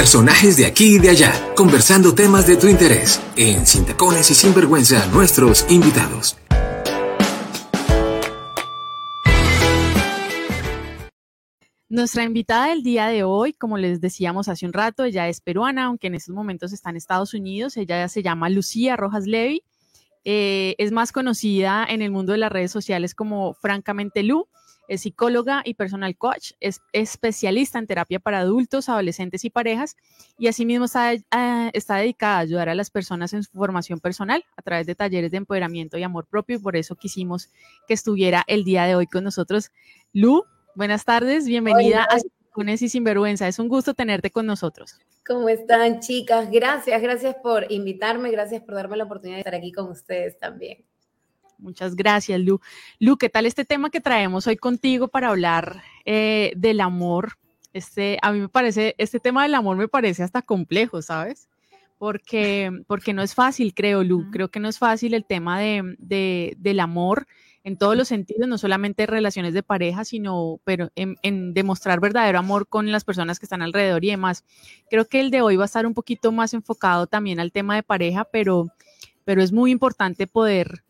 Personajes de aquí y de allá, conversando temas de tu interés. En Sin Tacones y Sin Vergüenza, nuestros invitados. Nuestra invitada del día de hoy, como les decíamos hace un rato, ella es peruana, aunque en estos momentos está en Estados Unidos. Ella se llama Lucía Rojas Levy. Eh, es más conocida en el mundo de las redes sociales como Francamente Lu. Es psicóloga y personal coach, es especialista en terapia para adultos, adolescentes y parejas y asimismo está, eh, está dedicada a ayudar a las personas en su formación personal a través de talleres de empoderamiento y amor propio y por eso quisimos que estuviera el día de hoy con nosotros. Lu, buenas tardes, bienvenida a Tacones y Sinvergüenza. Es un gusto tenerte con nosotros. ¿Cómo están, chicas? Gracias, gracias por invitarme, gracias por darme la oportunidad de estar aquí con ustedes también. Muchas gracias, Lu. Lu, ¿qué tal este tema que traemos hoy contigo para hablar eh, del amor? Este, a mí me parece, este tema del amor me parece hasta complejo, ¿sabes? Porque, porque no es fácil, creo, Lu. Creo que no es fácil el tema de, de, del amor en todos los sentidos, no solamente relaciones de pareja, sino pero en, demostrar verdadero amor con las personas que están alrededor y demás. Creo que el de hoy va a estar un poquito más enfocado también al tema de pareja, pero, pero es muy importante poder,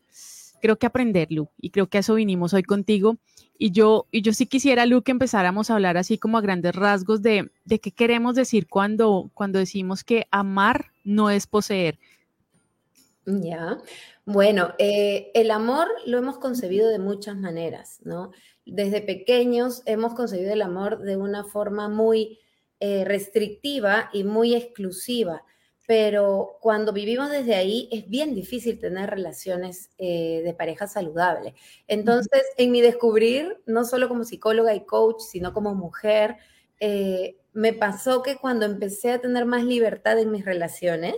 creo que aprenderlo y creo que a eso vinimos hoy contigo. Y yo, y yo sí quisiera, Lu, que empezáramos a hablar así como a grandes rasgos de, de qué queremos decir cuando, cuando decimos que amar no es poseer. Ya, bueno, eh, el amor lo hemos concebido de muchas maneras, ¿no? Desde pequeños hemos concebido el amor de una forma muy eh, restrictiva y muy exclusiva, pero cuando vivimos desde ahí es bien difícil tener relaciones eh, de pareja saludable. Entonces, en mi descubrir, no solo como psicóloga y coach, sino como mujer, me pasó que cuando empecé a tener más libertad en mis relaciones,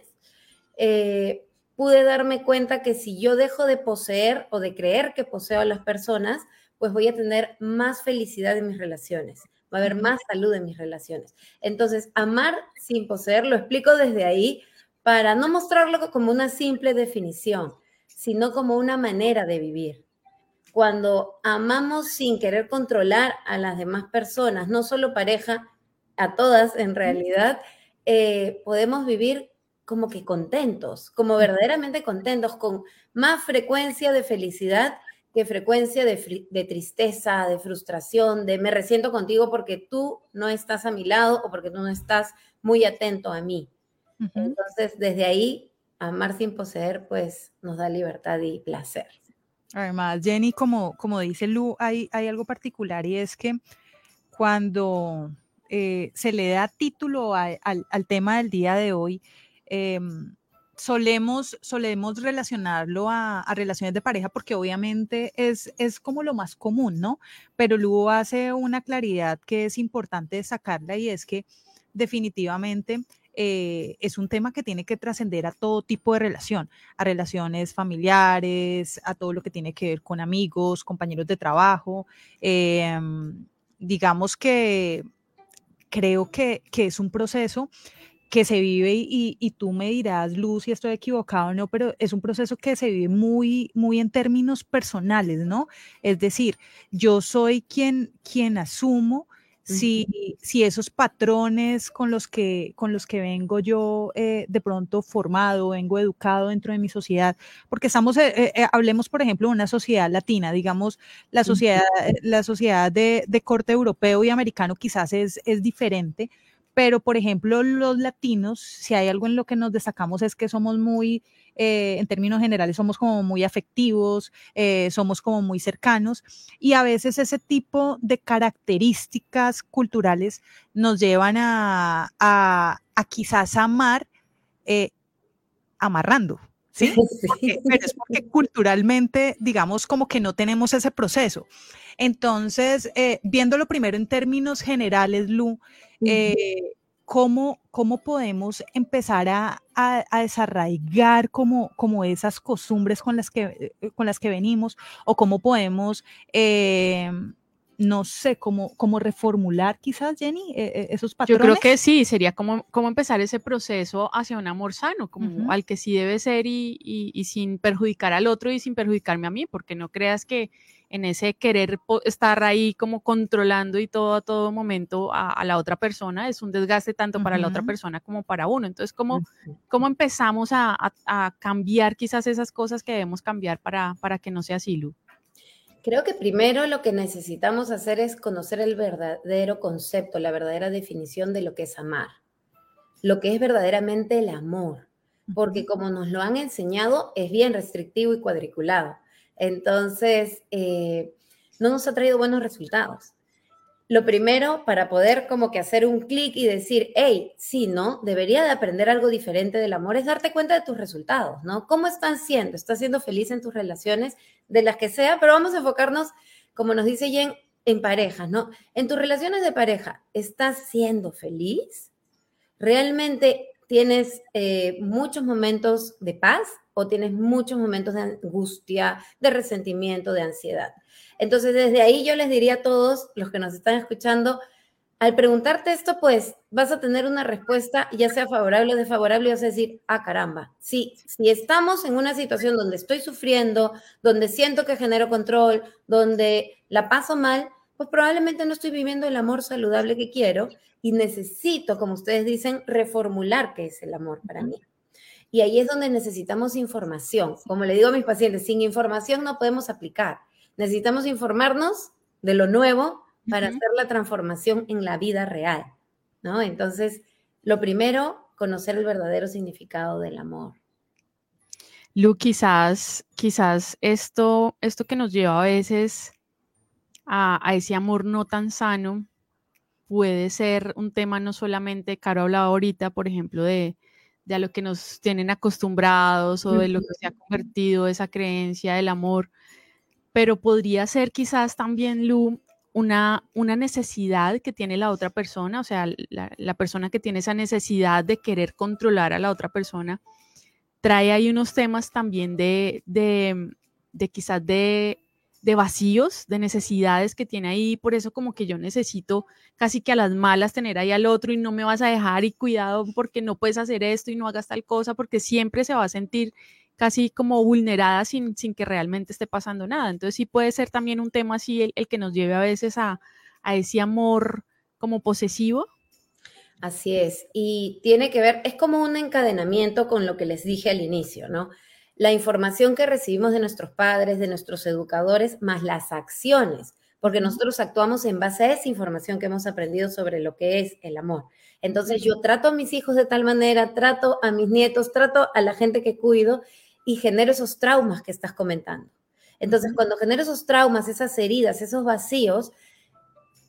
pude darme cuenta que si yo dejo de poseer o de creer que poseo a las personas, pues voy a tener más felicidad en mis relaciones, va a haber más salud en mis relaciones. Entonces, amar sin poseer, lo explico desde ahí para no mostrarlo como una simple definición, sino como una manera de vivir. Cuando amamos sin querer controlar a las demás personas, no solo pareja, a todas en realidad, eh, podemos vivir como que contentos, como verdaderamente contentos, con más frecuencia de felicidad que frecuencia de, tristeza, de frustración, de me resiento contigo porque tú no estás a mi lado o porque tú no estás muy atento a mí. Entonces, desde ahí, amar sin poseer, pues nos da libertad y placer. Además, Jenny, como, como dice Lu, hay, hay algo particular y es que cuando eh, se le da título al, al tema del día de hoy, Em, solemos, solemos relacionarlo a, relaciones de pareja porque obviamente es, es como lo más común, ¿no? Pero luego hace una claridad que es importante sacarla y es que definitivamente eh, es un tema que tiene que trascender a todo tipo de relación, a relaciones familiares, a todo lo que tiene que ver con amigos, compañeros de trabajo. Em, digamos que creo que, que es un proceso que se vive y, tú me dirás, Luz, si estoy equivocado o no, pero es un proceso que se vive muy, muy en términos personales, ¿no? Es decir, yo soy quien, quien asumo si, si esos patrones con los que, con los que vengo yo eh, de pronto formado, vengo educado dentro de mi sociedad, porque estamos, eh, eh, hablemos por ejemplo de una sociedad latina, digamos, la sociedad, la sociedad de, de corte europeo y americano quizás es, es diferente, pero por ejemplo los latinos, si hay algo en lo que nos destacamos es que somos muy, eh, en términos generales, somos como muy afectivos, eh, somos como muy cercanos y a veces ese tipo de características culturales nos llevan a, a, quizás amar eh, amarrando. ¿Sí? pero es porque culturalmente, digamos, como que no tenemos ese proceso. Entonces, viéndolo primero en términos generales, Lu, eh, ¿cómo, ¿cómo, podemos empezar a, a, desarraigar como, como, esas costumbres con las, que, eh, con las que venimos o cómo podemos eh, no sé, cómo, cómo reformular quizás, Jenny, eh, eh, esos patrones. Yo creo que sí, sería como, como empezar ese proceso hacia un amor sano, como al que sí debe ser y, y, sin perjudicar al otro y sin perjudicarme a mí, porque no creas que en ese querer estar ahí como controlando y todo a todo momento a, la otra persona es un desgaste tanto para la otra persona como para uno. Entonces, ¿cómo, cómo empezamos a, a, cambiar quizás esas cosas que debemos cambiar para, para que no sea así, Lu? Creo que primero lo que necesitamos hacer es conocer el verdadero concepto, la verdadera definición de lo que es amar, lo que es verdaderamente el amor, porque como nos lo han enseñado es bien restrictivo y cuadriculado. Entonces, eh, no nos ha traído buenos resultados lo primero para poder como que hacer un clic y decir, hey, sí, ¿no? Debería de aprender algo diferente del amor, es darte cuenta de tus resultados, ¿no? ¿Cómo están siendo? ¿Estás siendo feliz en tus relaciones, de las que sea? Pero vamos a enfocarnos, como nos dice Jen, en parejas, ¿no? En tus relaciones de pareja, ¿estás siendo feliz? ¿Realmente tienes eh, muchos momentos de paz o tienes muchos momentos de angustia, de resentimiento, de ansiedad? Entonces, desde ahí yo les diría a todos los que nos están escuchando, al preguntarte esto, pues vas a tener una respuesta, ya sea favorable o desfavorable, y vas a decir, ah, caramba, sí, si estamos en una situación donde estoy sufriendo, donde siento que genero control, donde la paso mal, pues probablemente no estoy viviendo el amor saludable que quiero y necesito, como ustedes dicen, reformular qué es el amor para mí. Y ahí es donde necesitamos información. Como le digo a mis pacientes, sin información no podemos aplicar. Necesitamos informarnos de lo nuevo para hacer la transformación en la vida real, ¿no? Entonces, lo primero, conocer el verdadero significado del amor. Lu, quizás, quizás esto, esto que nos lleva a veces a, ese amor no tan sano puede ser un tema no solamente, Caro hablaba ahorita, por ejemplo, de, de a lo que nos tienen acostumbrados o de lo que se ha convertido esa creencia del amor, pero podría ser quizás también, Lu, una, una necesidad que tiene la otra persona, o sea, la, persona que tiene esa necesidad de querer controlar a la otra persona, trae ahí unos temas también de, de, de quizás de, de vacíos, de necesidades que tiene ahí, por eso como que yo necesito casi que a las malas tener ahí al otro y no me vas a dejar y cuidado porque no puedes hacer esto y no hagas tal cosa, porque siempre se va a sentir casi como vulnerada sin, sin que realmente esté pasando nada. Entonces sí puede ser también un tema así el, que nos lleve a veces a, a ese amor como posesivo. Así es, y tiene que ver, es como un encadenamiento con lo que les dije al inicio, ¿no? La información que recibimos de nuestros padres, de nuestros educadores, más las acciones, porque nosotros actuamos en base a esa información que hemos aprendido sobre lo que es el amor. Entonces yo trato a mis hijos de tal manera, trato a mis nietos, trato a la gente que cuido y genero esos traumas que estás comentando. Entonces, cuando genero esos traumas, esas heridas, esos vacíos,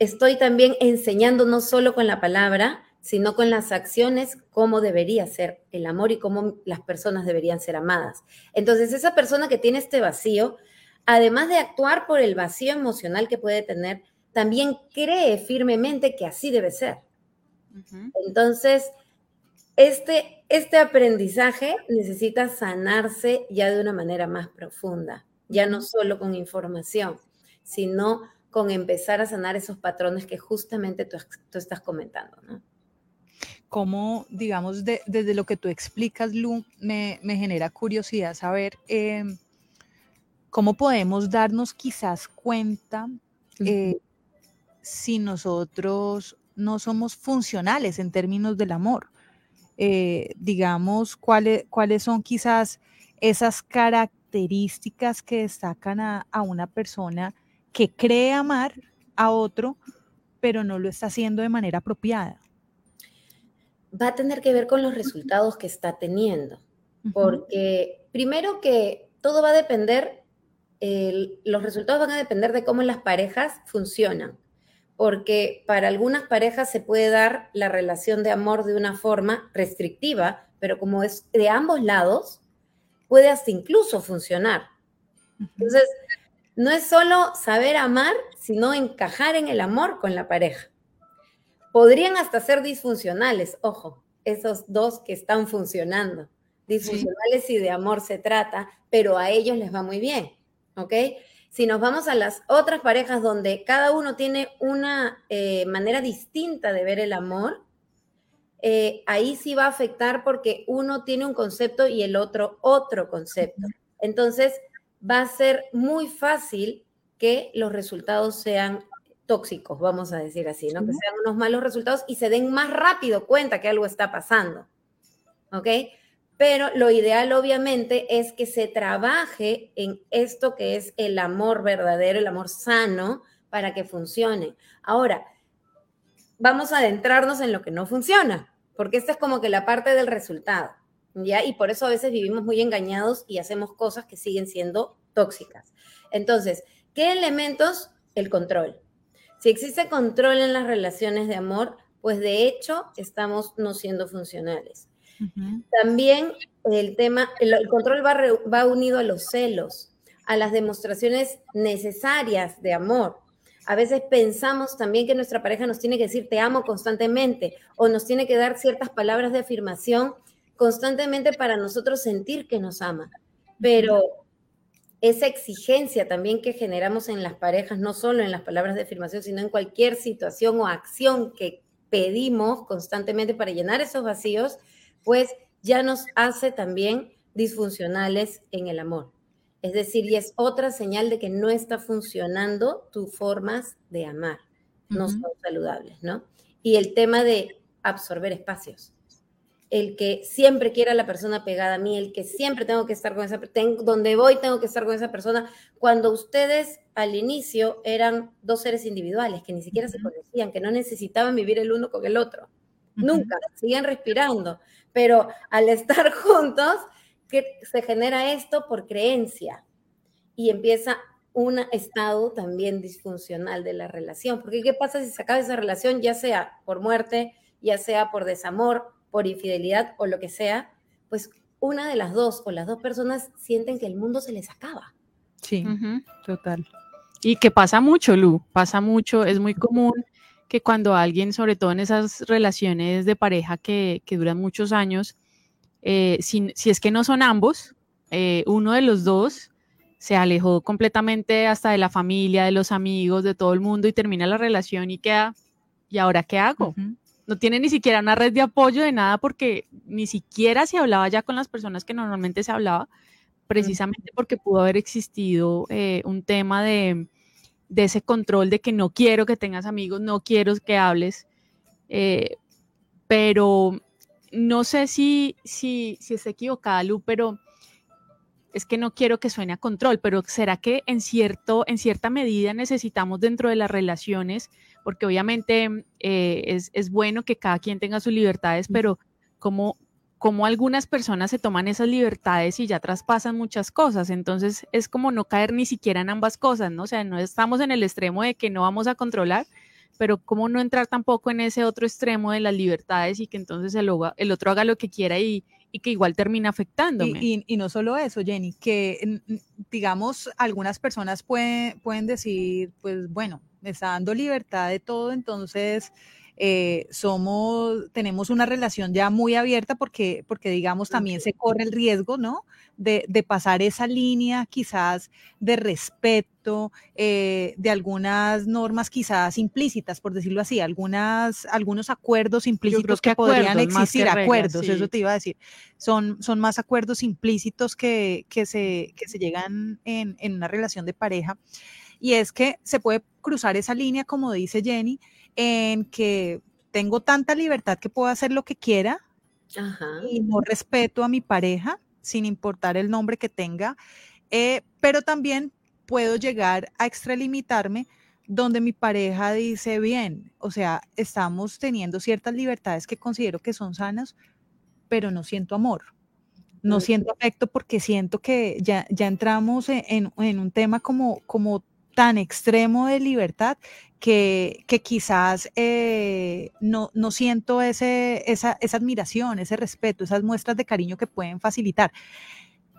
estoy también enseñando no solo con la palabra, sino con las acciones cómo debería ser el amor y cómo las personas deberían ser amadas. Entonces, esa persona que tiene este vacío, además de actuar por el vacío emocional que puede tener, también cree firmemente que así debe ser. Entonces, este, este aprendizaje necesita sanarse ya de una manera más profunda, ya no solo con información, sino con empezar a sanar esos patrones que justamente tú, estás comentando, ¿no? Como, digamos, desde lo que tú explicas, Lu, me, genera curiosidad saber em, cómo podemos darnos quizás cuenta eh, si nosotros no somos funcionales en términos del amor. Eh, digamos, cuáles, cuáles son quizás esas características que destacan a, una persona que cree amar a otro, pero no lo está haciendo de manera apropiada. Va a tener que ver con los resultados que está teniendo, porque primero que todo va a depender, los resultados van a depender de cómo las parejas funcionan porque para algunas parejas se puede dar la relación de amor de una forma restrictiva, pero como es de ambos lados, puede hasta incluso funcionar. Entonces, no es solo saber amar, sino encajar en el amor con la pareja. Podrían hasta ser disfuncionales, ojo, esos dos que están funcionando. Disfuncionales si de amor se trata, pero a ellos les va muy bien, ¿ok? Si nos vamos a las otras parejas donde cada uno tiene una eh, manera distinta de ver el amor, eh, ahí sí va a afectar porque uno tiene un concepto y el otro otro concepto. Entonces, va a ser muy fácil que los resultados sean tóxicos, vamos a decir así, ¿no? Que sean unos malos resultados y se den más rápido cuenta que algo está pasando. ¿Ok? Pero lo ideal, obviamente, es que se trabaje en esto que es el amor verdadero, el amor sano, para que funcione. Ahora, vamos a adentrarnos en lo que no funciona, porque esta es como que la parte del resultado, ¿ya? Y por eso a veces vivimos muy engañados y hacemos cosas que siguen siendo tóxicas. Entonces, ¿qué elementos? El control. Si existe control en las relaciones de amor, pues de hecho estamos no siendo funcionales. También el tema, el, control va, va unido a los celos, a las demostraciones necesarias de amor. A veces pensamos también que nuestra pareja nos tiene que decir te amo constantemente o nos tiene que dar ciertas palabras de afirmación constantemente para nosotros sentir que nos ama. Pero esa exigencia también que generamos en las parejas, no solo en las palabras de afirmación, sino en cualquier situación o acción que pedimos constantemente para llenar esos vacíos, pues ya nos hace también disfuncionales en el amor. Es decir, y es otra señal de que no está funcionando tus formas de amar, no son saludables, ¿no? Y el tema de absorber espacios. El que siempre quiera la persona pegada a mí, el que siempre tengo que estar con esa persona, donde voy tengo que estar con esa persona, cuando ustedes al inicio eran dos seres individuales que ni siquiera se conocían, que no necesitaban vivir el uno con el otro. Nunca, siguen respirando pero al estar juntos, que se genera esto por creencia y empieza un estado también disfuncional de la relación. Porque ¿qué pasa si se acaba esa relación, ya sea por muerte, ya sea por desamor, por infidelidad o lo que sea? Pues una de las dos o las dos personas sienten que el mundo se les acaba. Sí, total. Y que pasa mucho, Lu, pasa mucho, es muy común que cuando alguien, sobre todo en esas relaciones de pareja que, duran muchos años, eh, si, es que no son ambos, eh, uno de los dos se alejó completamente hasta de la familia, de los amigos, de todo el mundo y termina la relación y queda, ¿y ahora qué hago? No tiene ni siquiera una red de apoyo de nada porque ni siquiera se hablaba ya con las personas que normalmente se hablaba, precisamente porque pudo haber existido eh, un tema de, de ese control de que no quiero que tengas amigos, no quiero que hables, eh, pero no sé si, si, si está equivocada, Lu, pero es que no quiero que suene a control, pero ¿será que en, cierto, en cierta medida necesitamos dentro de las relaciones, porque obviamente eh, es, es, bueno que cada quien tenga sus libertades, pero ¿cómo, cómo algunas personas se toman esas libertades y ya traspasan muchas cosas. Entonces es como no caer ni siquiera en ambas cosas, ¿no? O sea, no estamos en el extremo de que no vamos a controlar, pero cómo no entrar tampoco en ese otro extremo de las libertades y que entonces el, el otro haga lo que quiera y, y que igual termina afectándome. Y, y, no solo eso, Jenny, que digamos, algunas personas pueden, pueden decir, pues bueno, me está dando libertad de todo, entonces eh, somos, tenemos una relación ya muy abierta porque, porque digamos, también se corre el riesgo, ¿no? De, pasar esa línea quizás de respeto, eh, de algunas normas quizás implícitas, por decirlo así, algunas, algunos acuerdos implícitos que, podrían existir, acuerdos, eso te iba a decir, son, son más acuerdos implícitos que, que, se, que se llegan en, en una relación de pareja. Y es que se puede cruzar esa línea, como dice Jenny, en que tengo tanta libertad que puedo hacer lo que quiera y no respeto a mi pareja, sin importar el nombre que tenga, eh, pero también puedo llegar a extralimitarme donde mi pareja dice, bien, o sea, estamos teniendo ciertas libertades que considero que son sanas, pero no siento amor. No siento afecto porque siento que ya, ya entramos en, en, un tema como, como tan extremo de libertad que, quizás eh, no, no, siento ese, esa, admiración, ese respeto, esas muestras de cariño que pueden facilitar.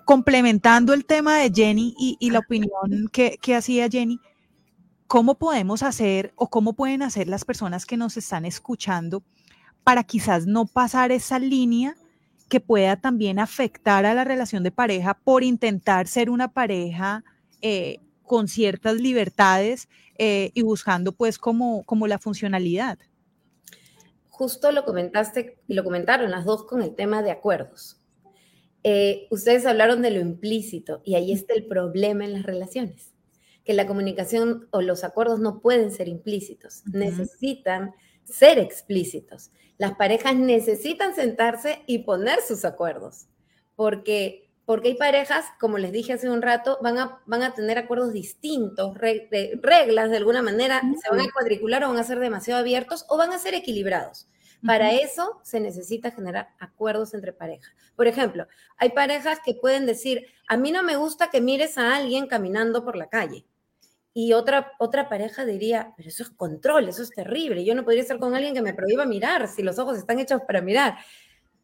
Complementando el tema de Jenny y, la opinión que, que hacía Jenny, ¿cómo podemos hacer o cómo pueden hacer las personas que nos están escuchando para quizás no pasar esa línea que pueda también afectar a la relación de pareja por intentar ser una pareja eh, con ciertas libertades eh, y buscando pues como, como la funcionalidad. Justo lo comentaste y lo comentaron las dos con el tema de acuerdos. Eh, ustedes hablaron de lo implícito y ahí está el problema en las relaciones, que la comunicación o los acuerdos no pueden ser implícitos, necesitan ser explícitos. Las parejas necesitan sentarse y poner sus acuerdos, porque porque hay parejas, como les dije hace un rato, van a, van a tener acuerdos distintos, reglas de alguna manera, se van a cuadricular o van a ser demasiado abiertos o van a ser equilibrados. Para eso se necesita generar acuerdos entre parejas. Por ejemplo, hay parejas que pueden decir, a mí no me gusta que mires a alguien caminando por la calle. Y otra, otra pareja diría, pero eso es control, eso es terrible. Yo no podría estar con alguien que me prohíba mirar si los ojos están hechos para mirar.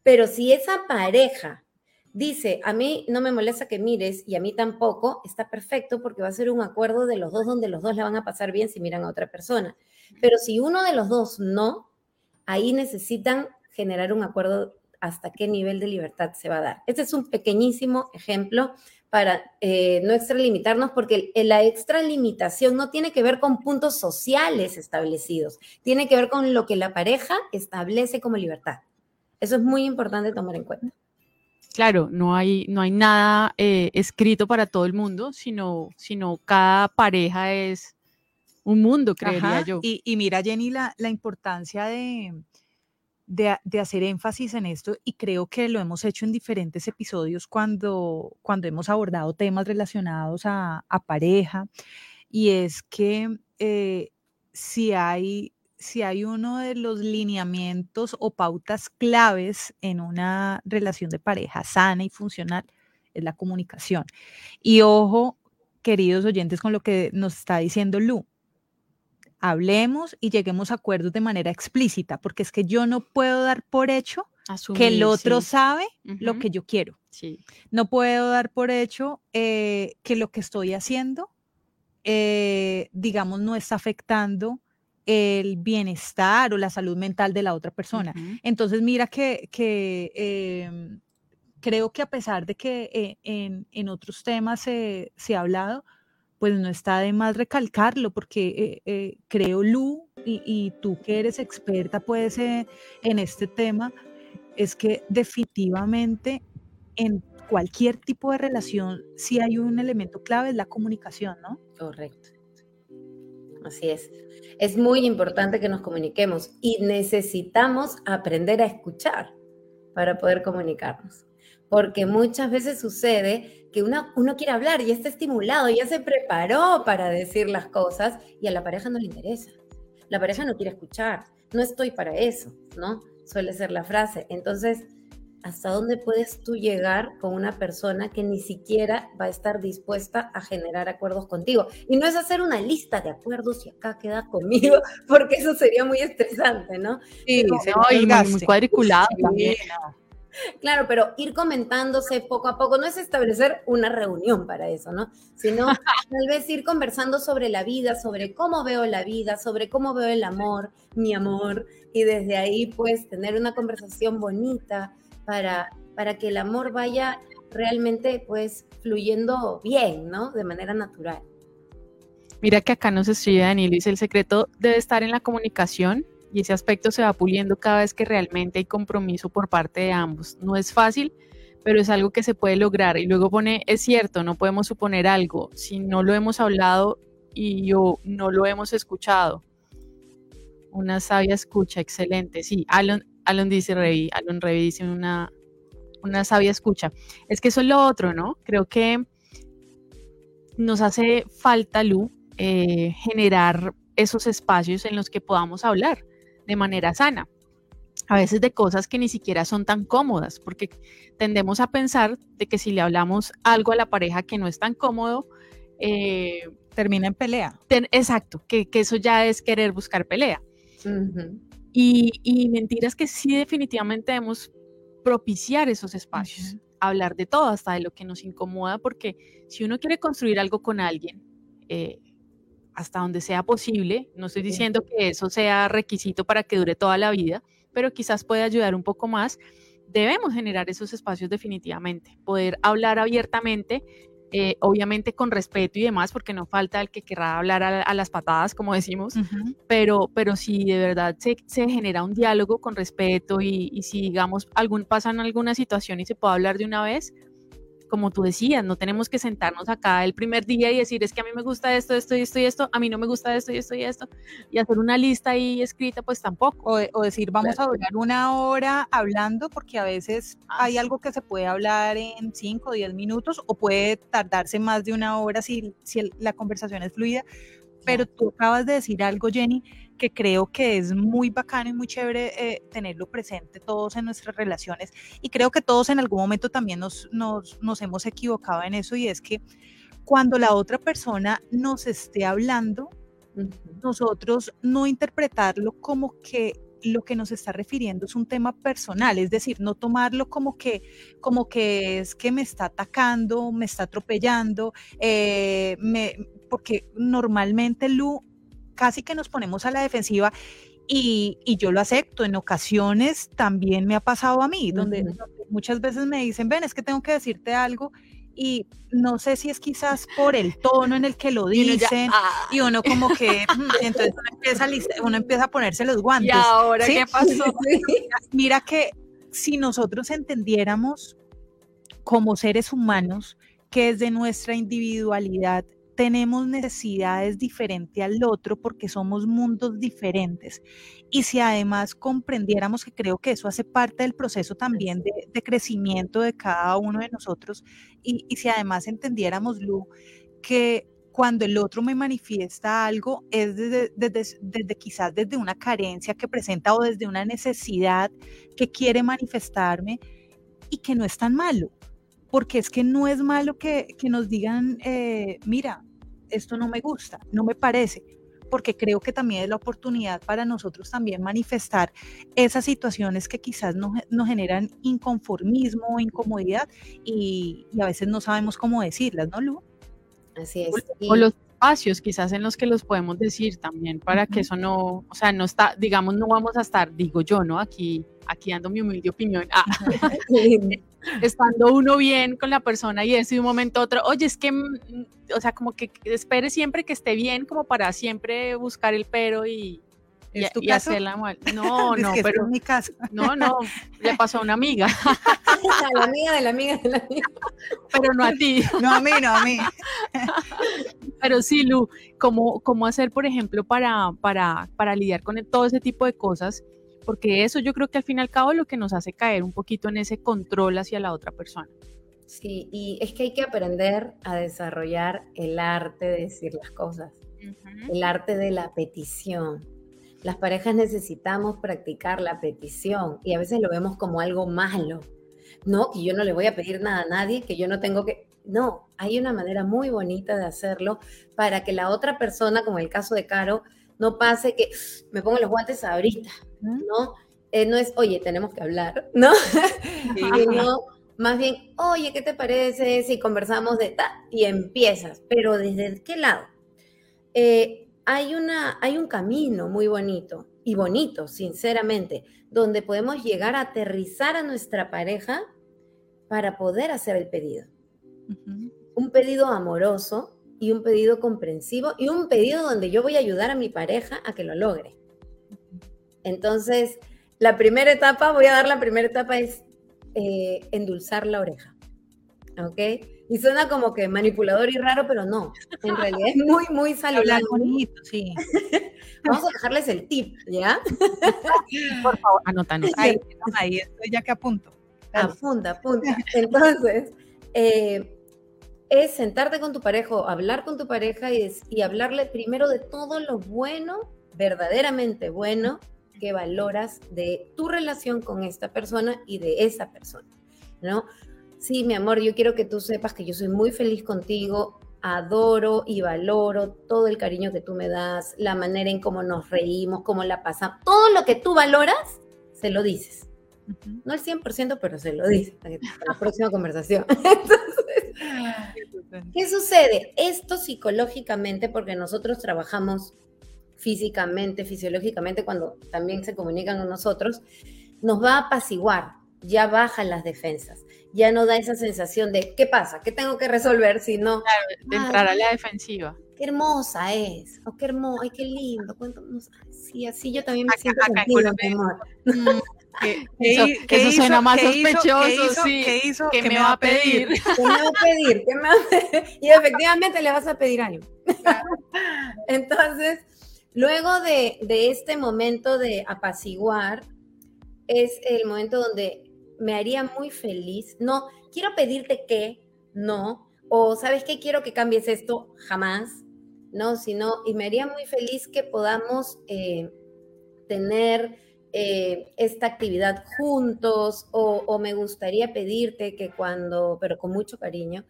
Pero si esa pareja dice, a mí no me molesta que mires y a mí tampoco, está perfecto porque va a ser un acuerdo de los dos donde los dos le van a pasar bien si miran a otra persona. Pero si uno de los dos no, ahí necesitan generar un acuerdo hasta qué nivel de libertad se va a dar. Este es un pequeñísimo ejemplo para eh, no extralimitarnos, porque la extralimitación no tiene que ver con puntos sociales establecidos, tiene que ver con lo que la pareja establece como libertad. Eso es muy importante tomar en cuenta. Claro, no hay, no hay nada eh, escrito para todo el mundo, sino, sino cada pareja es un mundo, creería yo. Y, mira, Jenny, la, la importancia de, de, hacer énfasis en esto, y creo que lo hemos hecho en diferentes episodios cuando, cuando hemos abordado temas relacionados a, pareja, y es que eh, si hay si hay uno de los lineamientos o pautas claves en una relación de pareja sana y funcional, es la comunicación. Y ojo, queridos oyentes, con lo que nos está diciendo Lu. Hablemos y lleguemos a acuerdos de manera explícita, porque es que yo no puedo dar por hecho que el otro sabe lo que yo quiero. No puedo dar por hecho eh, que lo que estoy haciendo, eh, digamos, no está afectando el bienestar o la salud mental de la otra persona. Entonces, mira que, em, creo que a pesar de que eh, en, otros temas se, ha hablado, pues no está de más recalcarlo, porque eh, eh, creo, Lu, y, tú que eres experta, pues, en este tema, es que definitivamente en cualquier tipo de relación, si hay un elemento clave, es la comunicación, ¿no? Correcto. Así es. Es muy importante que nos comuniquemos y necesitamos aprender a escuchar para poder comunicarnos. Porque muchas veces sucede que uno, quiere hablar y está estimulado, ya se preparó para decir las cosas y a la pareja no le interesa. La pareja no quiere escuchar. No estoy para eso, ¿no? Suele ser la frase. Entonces, hasta dónde puedes tú llegar con una persona que ni siquiera va a estar dispuesta a generar acuerdos contigo. Y no es hacer una lista de acuerdos y acá queda conmigo, porque eso sería muy estresante, ¿no? Sí, y muy, cuadriculado también. Claro, pero ir comentándose poco a poco, no es establecer una reunión para eso, ¿no? Sino tal vez ir conversando sobre la vida, sobre cómo veo la vida, sobre cómo veo el amor, mi amor, y desde ahí pues tener una conversación bonita, para, para que el amor vaya realmente pues fluyendo bien, ¿no? De manera natural. Mira que acá nos escribe Daniel, dice, el secreto debe estar en la comunicación y ese aspecto se va puliendo cada vez que realmente hay compromiso por parte de ambos. No es fácil, pero es algo que se puede lograr. Y luego pone, es cierto, no podemos suponer algo si no lo hemos hablado y yo no lo hemos escuchado. Una sabia escucha, excelente. Sí, Alon, Alon dice Revi, Alon Revi dice una, una sabia escucha. Es que eso es lo otro, ¿no? Creo que nos hace falta, Lu, eh, generar esos espacios en los que podamos hablar de manera sana. A veces de cosas que ni siquiera son tan cómodas, porque tendemos a pensar de que si le hablamos algo a la pareja que no es tan cómodo, eh, termina en pelea. exacto, que, eso ya es querer buscar pelea. Y, mentiras que sí definitivamente debemos propiciar esos espacios, hablar de todo, hasta de lo que nos incomoda, porque si uno quiere construir algo con alguien, eh, hasta donde sea posible, no estoy diciendo que eso sea requisito para que dure toda la vida, pero quizás puede ayudar un poco más, debemos generar esos espacios definitivamente, poder hablar abiertamente eh, obviamente con respeto y demás, porque no falta el que querrá hablar a, las patadas, como decimos, pero, pero si de verdad se, se, genera un diálogo con respeto y, y si, digamos, algún, pasan alguna situación y se puede hablar de una vez, como tú decías, no tenemos que sentarnos acá el primer día y decir, es que a mí me gusta esto, esto y esto y esto, a mí no me gusta esto y esto y esto, y hacer una lista ahí escrita, pues tampoco. O, decir, vamos a durar una hora hablando, porque a veces hay algo que se puede hablar en 5 o 10 minutos, o puede tardarse más de una hora si, si la conversación es fluida. Pero tú acabas de decir algo, Jenny, que creo que es muy bacano y muy chévere eh, tenerlo presente todos en nuestras relaciones. Y creo que todos en algún momento también nos, nos, nos hemos equivocado en eso y es que cuando la otra persona nos esté hablando, nosotros no interpretarlo como que lo que nos está refiriendo es un tema personal, es decir, no tomarlo como que, como que es que me está atacando, me está atropellando, eh, me, porque normalmente Lu casi que nos ponemos a la defensiva y, yo lo acepto. En ocasiones también me ha pasado a mí, donde, muchas veces me dicen, ven, es que tengo que decirte algo y no sé si es quizás por el tono en el que lo dicen y uno, ah. como que mm", entonces uno empieza, a, uno empieza a ponerse los guantes. ¿Y ahora qué pasó? Mira que si nosotros entendiéramos como seres humanos que es de nuestra individualidad tenemos necesidades diferentes al otro porque somos mundos diferentes. Y si además comprendiéramos que creo que eso hace parte del proceso también de, crecimiento de cada uno de nosotros, y, si además entendiéramos, Lu, que cuando el otro me manifiesta algo es desde, desde, quizás desde una carencia que presenta o desde una necesidad que quiere manifestarme y que no es tan malo porque es que no es malo que, nos digan, eh, mira, esto no me gusta, no me parece, porque creo que también es la oportunidad para nosotros también manifestar esas situaciones que quizás nos, generan inconformismo o incomodidad y, a veces no sabemos cómo decirlas, ¿no, Lu? Así es. O, los espacios quizás en los que los podemos decir también para que eso no, o sea, no está, digamos, no vamos a estar, digo yo, ¿no? Aquí aquí dando mi humilde opinión, ah, estando uno bien con la persona y eso de un momento a otro, oye, es que, mm, o sea, como que espere siempre que esté bien, como para siempre buscar el pero y, ¿Es tu caso? hacerla mal. No, no, pero. Es mi caso. No, no, le pasó a una amiga. a la amiga de la amiga de la amiga. Pero no a ti. No a mí, no a mí. Pero sí, Lu, ¿cómo, cómo hacer, por ejemplo, para, para, para lidiar con todo ese tipo de cosas? Porque eso yo creo que al fin y al cabo es lo que nos hace caer un poquito en ese control hacia la otra persona. Sí, y es que hay que aprender a desarrollar el arte de decir las cosas, el arte de la petición. Las parejas necesitamos practicar la petición y a veces lo vemos como algo malo. No, que yo no le voy a pedir nada a nadie, que yo no tengo que... No, hay una manera muy bonita de hacerlo para que la otra persona, como el caso de Caro, no pase que me pongo los guantes ahorita, ¿no? Eh, no es, oye, tenemos que hablar, ¿no? no, más bien, oye, ¿qué te parece si conversamos de tal? Y empiezas, pero ¿desde qué lado? Eh, hay, una, hay un camino muy bonito y bonito, sinceramente, donde podemos llegar a aterrizar a nuestra pareja para poder hacer el pedido. Un pedido amoroso y un pedido comprensivo y un pedido donde yo voy a ayudar a mi pareja a que lo logre. Entonces, la primera etapa, voy a dar la primera etapa, es eh, endulzar la oreja. ¿Ok? Y suena como que manipulador y raro, pero no. En realidad es muy, muy saludable. bonito, sí. Vamos a dejarles el tip, ¿ya? Por favor, anótanos. Ahí, ahí estoy ya que apunto. Apunta, apunta. Entonces, eh, es sentarte con tu pareja, hablar con tu pareja y, y hablarle primero de todo lo bueno, verdaderamente bueno, que valoras de tu relación con esta persona y de esa persona, ¿no? Sí, mi amor, yo quiero que tú sepas que yo soy muy feliz contigo, adoro y valoro todo el cariño que tú me das, la manera en cómo nos reímos, cómo la pasamos, todo lo que tú valoras, se lo dices. No el 100%, pero se lo dices para la próxima conversación. Entonces, ¿Qué sucede? Esto psicológicamente, porque nosotros trabajamos físicamente, fisiológicamente, cuando también se comunican con nosotros, nos va a apaciguar, ya bajan las defensas, ya no da esa sensación de ¿qué pasa? ¿Qué tengo que resolver? Sino de entrar a la defensiva. Qué hermosa es, o qué hermoso, ay, qué lindo. Sí, así yo también me siento sentido, mi amor. Mm, eso, eso suena más sospechoso, sí. ¿Qué hizo? ¿Qué, me va a pedir? ¿Qué me va a pedir? ¿Qué me va a pedir? Y efectivamente le vas a pedir algo. Entonces, luego de, de este momento de apaciguar, es el momento donde me haría muy feliz. No, quiero pedirte que, no. O, ¿sabes qué? Quiero que cambies esto, jamás. No, sino, y me haría muy feliz que podamos eh, tener eh, esta actividad juntos, o, o, me gustaría pedirte que cuando, pero con mucho cariño,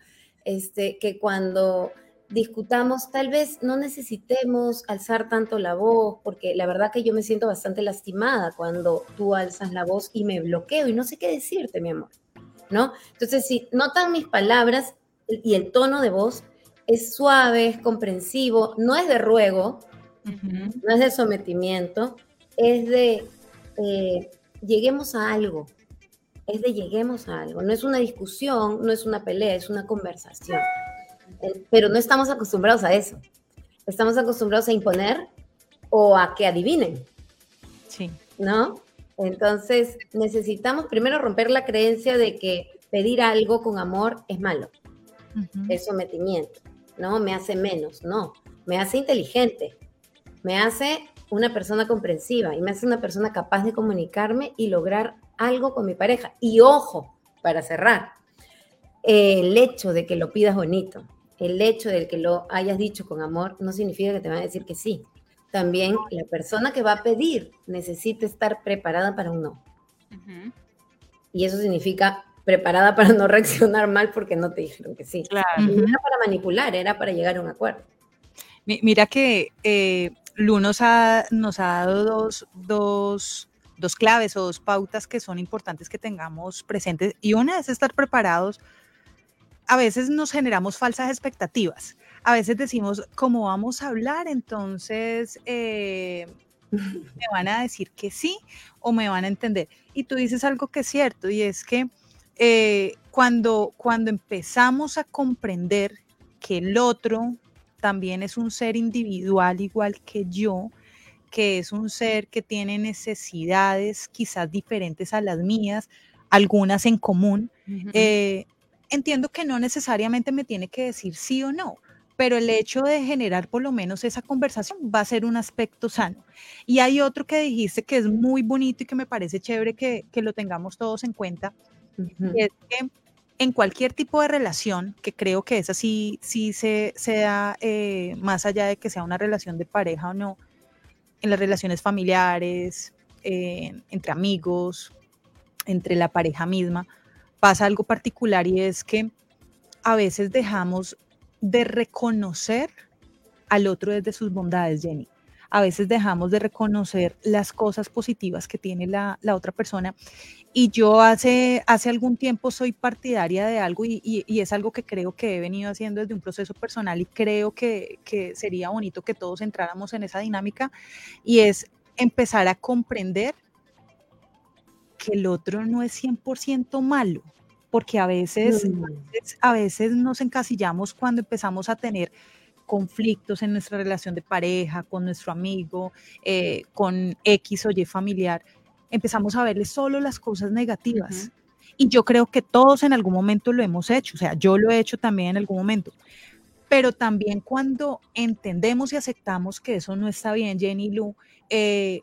este, que cuando discutamos, tal vez no necesitemos alzar tanto la voz, porque la verdad que yo me siento bastante lastimada cuando tú alzas la voz y me bloqueo y no sé qué decirte, mi amor, ¿no? Entonces, si notan mis palabras y el tono de voz, es suave, es comprensivo, no es de ruego, no es de sometimiento, es de eh, lleguemos a algo, es de lleguemos a algo, no es una discusión, no es una pelea, es una conversación. Pero no estamos acostumbrados a eso. Estamos acostumbrados a imponer o a que adivinen. Sí. ¿No? Entonces, necesitamos primero romper la creencia de que pedir algo con amor es malo, es sometimiento, ¿no? Me hace menos, no, me hace inteligente, me hace una persona comprensiva y me hace una persona capaz de comunicarme y lograr algo con mi pareja. Y ojo, para cerrar, el hecho de que lo pidas bonito, el hecho de que lo hayas dicho con amor no significa que te van a decir que sí. También la persona que va a pedir necesita estar preparada para un no. Y eso significa preparada para no reaccionar mal porque no te dijeron que sí. Claro. era para manipular, era para llegar a un acuerdo. Mira que eh, Lu nos ha, nos ha dado dos, dos, dos claves o dos pautas que son importantes que tengamos presentes. Y una es estar preparados a veces nos generamos falsas expectativas. A veces decimos, como vamos a hablar, entonces eh, me van a decir que sí o me van a entender. Y tú dices algo que es cierto, y es que eh, cuando, cuando empezamos a comprender que el otro también es un ser individual igual que yo, que es un ser que tiene necesidades quizás diferentes a las mías, algunas en común, entiendo que no necesariamente me tiene que decir sí o no, pero el hecho de generar por lo menos esa conversación va a ser un aspecto sano. Y hay otro que dijiste que es muy bonito y que me parece chévere que, lo tengamos todos en cuenta, es que en cualquier tipo de relación, que creo que esa sí, sí se, sea eh, más allá de que sea una relación de pareja o no, en las relaciones familiares, eh, entre amigos, entre la pareja misma, pasa algo particular y es que a veces dejamos de reconocer al otro desde sus bondades, Jenny. A veces dejamos de reconocer las cosas positivas que tiene la, otra persona. Y yo hace, hace algún tiempo soy partidaria de algo y, es algo que creo que he venido haciendo desde un proceso personal y creo que, que sería bonito que todos entráramos en esa dinámica y es empezar a comprender que el otro no es 100% malo, porque a veces, a veces nos encasillamos cuando empezamos a tener conflictos en nuestra relación de pareja, con nuestro amigo, eh, con X o Y familiar, empezamos a verle solo las cosas negativas. Y yo creo que todos en algún momento lo hemos hecho, o sea, yo lo he hecho también en algún momento. Pero también cuando entendemos y aceptamos que eso no está bien, Jenny Lu, eh,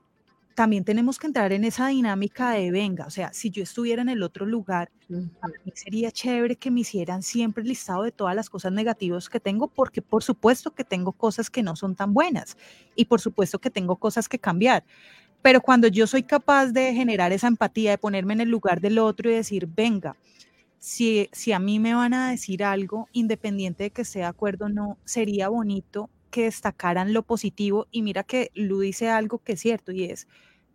también tenemos que entrar en esa dinámica de venga, o sea, si yo estuviera en el otro lugar, a mí sería chévere que me hicieran siempre el listado de todas las cosas negativas que tengo, porque por supuesto que tengo cosas que no son tan buenas y por supuesto que tengo cosas que cambiar. Pero cuando yo soy capaz de generar esa empatía, de ponerme en el lugar del otro y decir, venga, si, si a mí me van a decir algo, independiente de que esté de acuerdo o no, sería bonito que destacaran lo positivo. Y mira que Lu dice algo que es cierto y es,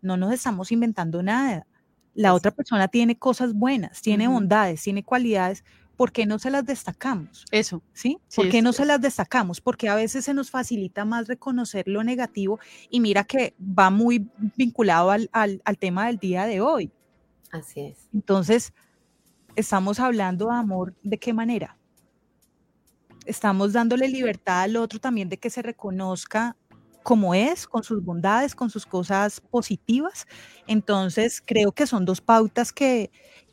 no nos estamos inventando nada. La otra persona tiene cosas buenas, tiene bondades, tiene cualidades. ¿Por qué no se las destacamos? Eso. ¿Sí? ¿Por qué no se las destacamos? Porque a veces se nos facilita más reconocer lo negativo y mira que va muy vinculado al, tema del día de hoy. Así es. Entonces, estamos hablando de amor, ¿de qué manera? Estamos dándole libertad al otro también de que se reconozca como es, con sus bondades, con sus cosas positivas. Entonces, creo que son dos pautas que,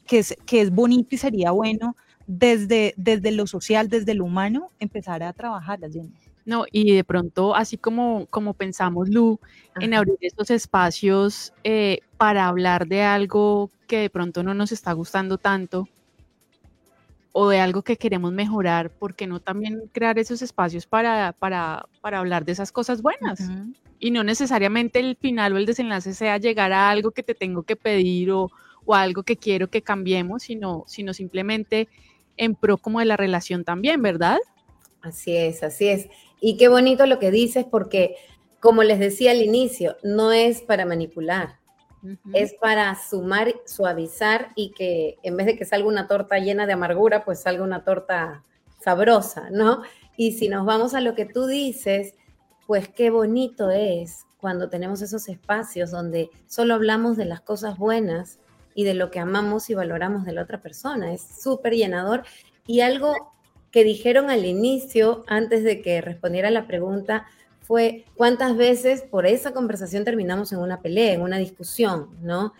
que, es, que es bonito y sería bueno desde, desde lo social, desde lo humano, empezar a trabajarlas. No, y de pronto, así como, como pensamos, Lu, en abrir estos espacios eh, para hablar de algo que de pronto no nos está gustando tanto o de algo que queremos mejorar, ¿por qué no también crear esos espacios para, para, para hablar de esas cosas buenas? Y no necesariamente el final o el desenlace sea llegar a algo que te tengo que pedir o, o algo que quiero que cambiemos, sino, sino simplemente en pro como de la relación también, ¿verdad? Así es, así es. Y qué bonito lo que dices porque, como les decía al inicio, no es para manipular, es para sumar, suavizar y que en vez de que salga una torta llena de amargura, pues salga una torta sabrosa, ¿no? Y si nos vamos a lo que tú dices, pues qué bonito es cuando tenemos esos espacios donde solo hablamos de las cosas buenas y de lo que amamos y valoramos de la otra persona. Es súper llenador. Y algo que dijeron al inicio, antes de que respondiera la pregunta, fue cuántas veces por esa conversación terminamos en una pelea, en una discusión, ¿no?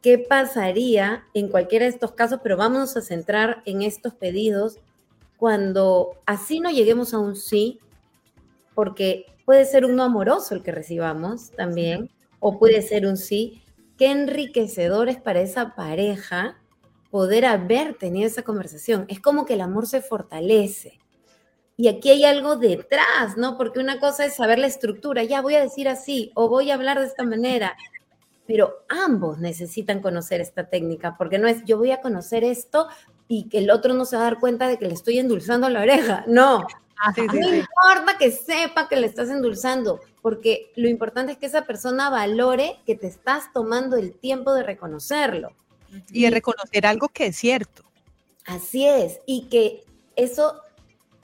¿Qué pasaría en cualquiera de estos casos? Pero vamos a centrar en estos pedidos cuando así no lleguemos a un sí, porque puede ser un no amoroso el que recibamos también, o puede ser un sí. Qué enriquecedor es para esa pareja poder haber tenido esa conversación. Es como que el amor se fortalece. Y aquí hay algo detrás, ¿no? Porque una cosa es saber la estructura, ya voy a decir así o voy a hablar de esta manera, pero ambos necesitan conocer esta técnica, porque no es yo voy a conocer esto y que el otro no se va a dar cuenta de que le estoy endulzando la oreja, no. Ah, no importa que sepa que le estás endulzando, porque lo importante es que esa persona valore que te estás tomando el tiempo de reconocerlo. Y de reconocer algo que es cierto. Así es, y que eso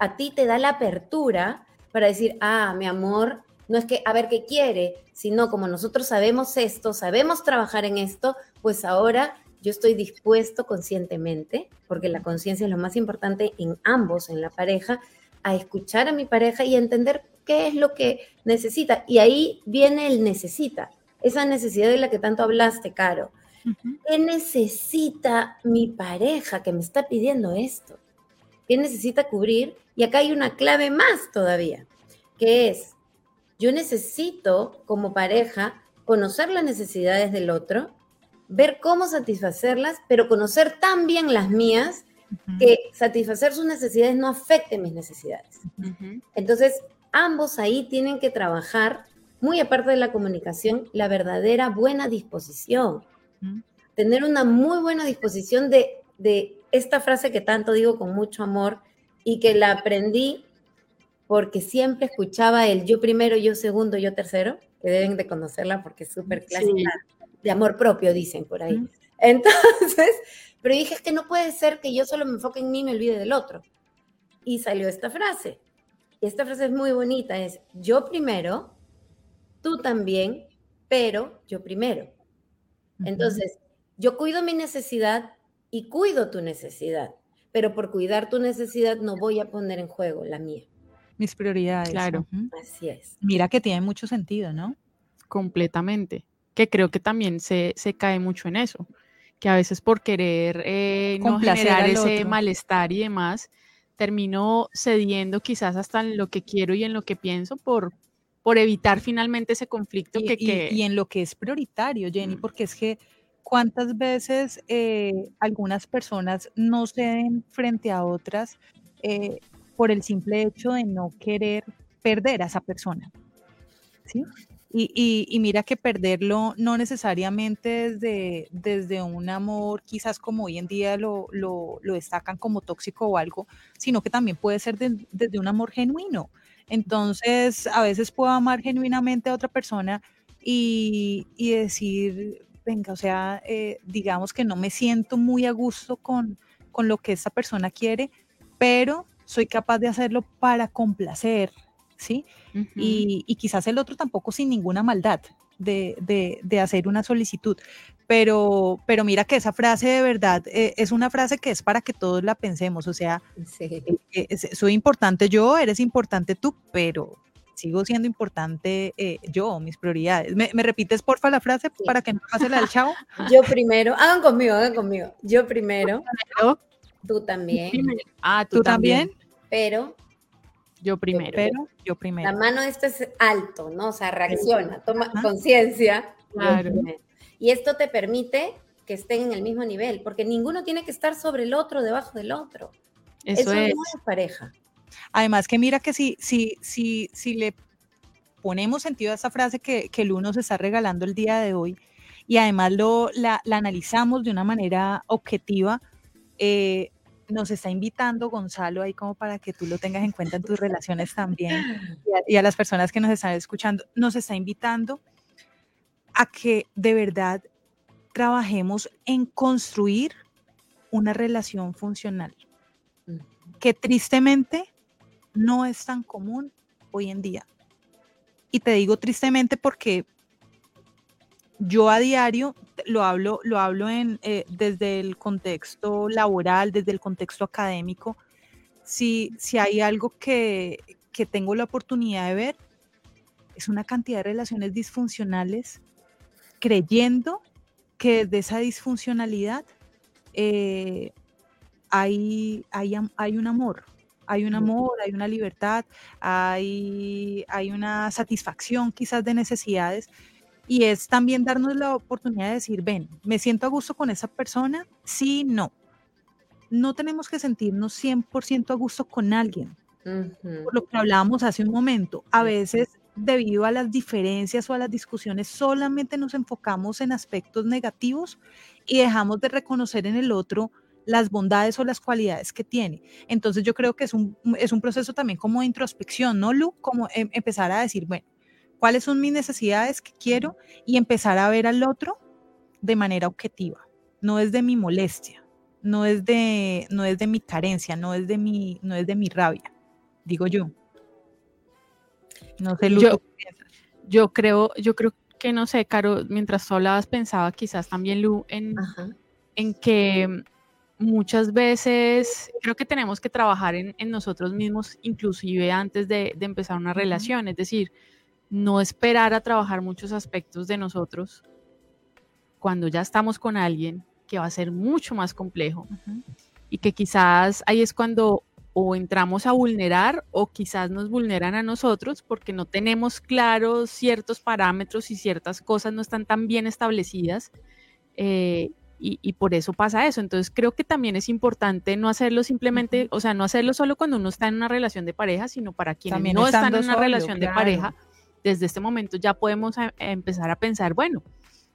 a ti te da la apertura para decir, ah, mi amor, no es que a ver qué quiere, sino como nosotros sabemos esto, sabemos trabajar en esto, pues ahora yo estoy dispuesto conscientemente, porque la conciencia es lo más importante en ambos, en la pareja, a escuchar a mi pareja y entender qué es lo que necesita. Y ahí viene el necesita, esa necesidad de la que tanto hablaste, Caro. ¿Qué necesita mi pareja que me está pidiendo esto? ¿Qué necesita cubrir? Y acá hay una clave más todavía, que es, yo necesito como pareja conocer las necesidades del otro, ver cómo satisfacerlas, pero conocer también las mías, que satisfacer sus necesidades no afecte mis necesidades. Entonces, ambos ahí tienen que trabajar, muy aparte de la comunicación, la verdadera buena disposición tener una muy buena disposición de, esta frase que tanto digo con mucho amor y que la aprendí porque siempre escuchaba el yo primero, yo segundo, yo tercero, que deben de conocerla porque es súper clásica, de amor propio, dicen por ahí. Entonces, pero dije, es que no puede ser que yo solo me enfoque en mí y me olvide del otro. Y salió esta frase. Esta frase es muy bonita, es yo primero, tú también, pero yo primero. Entonces, yo cuido mi necesidad y cuido tu necesidad, pero por cuidar tu necesidad no voy a poner en juego la mía. Mis prioridades. Claro. Así es. Mira que tiene mucho sentido, ¿no? Completamente. Que creo que también se, se cae mucho en eso. Que a veces por querer eh, no generar ese malestar y demás, termino cediendo quizás hasta en lo que quiero y en lo que pienso por, por evitar finalmente ese conflicto y, que, que... Y, en lo que es prioritario, Jenny, mm. porque es que cuántas veces eh, algunas personas no ceden frente a otras eh, por el simple hecho de no querer perder a esa persona. ¿sí? Y, mira que perderlo no necesariamente desde, desde un amor, quizás como hoy en día lo, lo, destacan como tóxico o algo, sino que también puede ser desde un amor genuino. Entonces, a veces puedo amar genuinamente a otra persona y, y decir, venga, o sea, eh, digamos que no me siento muy a gusto con, con lo que esa persona quiere, pero soy capaz de hacerlo para complacer, ¿sí? y, quizás el otro tampoco sin ninguna maldad de, de, hacer una solicitud, pero, pero mira que esa frase de verdad eh, es una frase que es para que todos la pensemos, o sea, eh, soy importante yo, eres importante tú, pero sigo siendo importante yo, mis prioridades. ¿Me, repites porfa la frase para que no pase la del chavo? Yo primero, hagan conmigo, hagan conmigo. Yo primero, tú también. Ah, tú, también. Pero yo primero. Pero yo primero. La mano de esto es alto, ¿no? O sea, reacciona, toma conciencia. Claro. Y esto te permite que estén en el mismo nivel, porque ninguno tiene que estar sobre el otro, debajo del otro. Eso, es. no es pareja. Además que mira que si, si, si, si le ponemos sentido a esa frase que, que el uno se está regalando el día de hoy y además lo, la, analizamos de una manera objetiva, eh, nos está invitando Gonzalo ahí como para que tú lo tengas en cuenta en tus relaciones también y a, las personas que nos están escuchando, nos está invitando a que de verdad trabajemos en construir una relación funcional, que tristemente no es tan común hoy en día. Y te digo tristemente porque yo a diario lo hablo, lo hablo en, eh, desde el contexto laboral, desde el contexto académico. Si, si hay algo que, que tengo la oportunidad de ver, es una cantidad de relaciones disfuncionales creyendo que de esa disfuncionalidad eh, hay, hay, hay, un amor, hay un amor, hay una libertad, hay, hay una satisfacción quizás de necesidades. Y es también darnos la oportunidad de decir, ven, me siento a gusto con esa persona, sí, no. No tenemos que sentirnos 100% a gusto con alguien. Por lo que hablábamos hace un momento, a veces debido a las diferencias o a las discusiones, solamente nos enfocamos en aspectos negativos y dejamos de reconocer en el otro las bondades o las cualidades que tiene. Entonces yo creo que es un, es un proceso también como de introspección, ¿no, Lu? Como em, empezar a decir, bueno, ¿cuáles son mis necesidades que quiero? Y empezar a ver al otro de manera objetiva, no es de mi molestia, no es de, no es de mi carencia, no es de mi, no es de mi rabia, digo yo. No sé, yo, yo creo, yo creo que no sé, Caro, mientras tú hablabas pensaba quizás también Lu en, en que muchas veces creo que tenemos que trabajar en, nosotros mismos, inclusive antes de, empezar una relación, es decir, no esperar a trabajar muchos aspectos de nosotros cuando ya estamos con alguien, que va a ser mucho más complejo y que quizás ahí es cuando o entramos a vulnerar o quizás nos vulneran a nosotros porque no tenemos claros ciertos parámetros y ciertas cosas no están tan bien establecidas eh, y, por eso pasa eso. Entonces creo que también es importante no hacerlo simplemente, o sea, no hacerlo solo cuando uno está en una relación de pareja, sino para quienes no están en una relación de pareja. Desde este momento ya podemos empezar a pensar, bueno,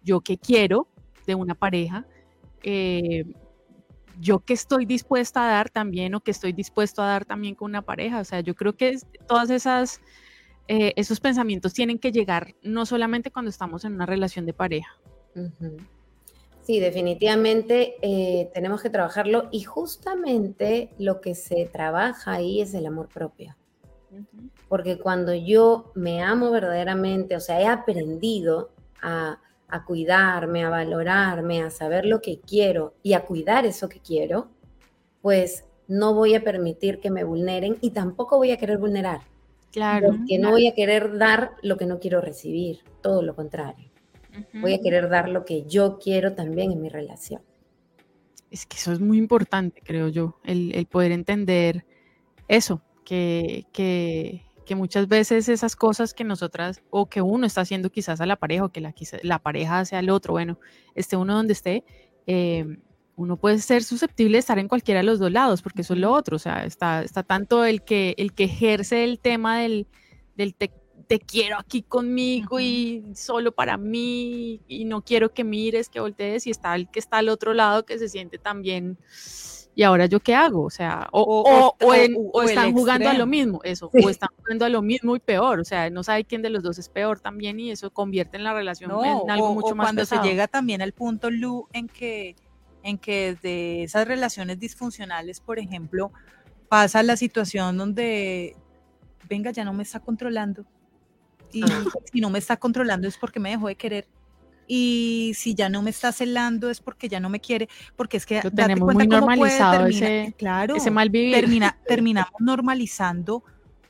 yo qué quiero de una pareja, eh, yo que estoy dispuesta a dar también o que estoy dispuesto a dar también con una pareja. O sea, yo creo que todas esas, eh, esos pensamientos tienen que llegar no solamente cuando estamos en una relación de pareja. Sí, definitivamente eh, tenemos que trabajarlo y justamente lo que se trabaja ahí es el amor propio. Porque cuando yo me amo verdaderamente, o sea, he aprendido a a cuidarme, a valorarme, a saber lo que quiero y a cuidar eso que quiero, pues no voy a permitir que me vulneren y tampoco voy a querer vulnerar. Claro. Porque no voy a querer dar lo que no quiero recibir, todo lo contrario. Voy a querer dar lo que yo quiero también en mi relación. Es que eso es muy importante, creo yo, el, el poder entender eso, que, que, que muchas veces esas cosas que nosotras o que uno está haciendo quizás a la pareja o que la, la pareja hace al otro, bueno, esté uno donde esté, eh, uno puede ser susceptible de estar en cualquiera de los dos lados, porque eso es lo otro, o sea, está, está tanto el que, el que ejerce el tema del, del te, quiero aquí conmigo y solo para mí y no quiero que mires, que voltees, y está el que está al otro lado que se siente también ¿y ahora yo qué hago? O sea, o, están jugando a lo mismo, eso, o están jugando a lo mismo y peor, o sea, no sabe quién de los dos es peor también y eso convierte en la relación en algo mucho más cuando se llega también al punto, Lu, en que, en que desde esas relaciones disfuncionales, por ejemplo, pasa la situación donde, venga, ya no me está controlando, y si no me está controlando es porque me dejó de querer, y si ya no me está celando es porque ya no me quiere, porque es que Lo tenemos muy normalizado ese, claro, ese mal vivir. terminamos normalizando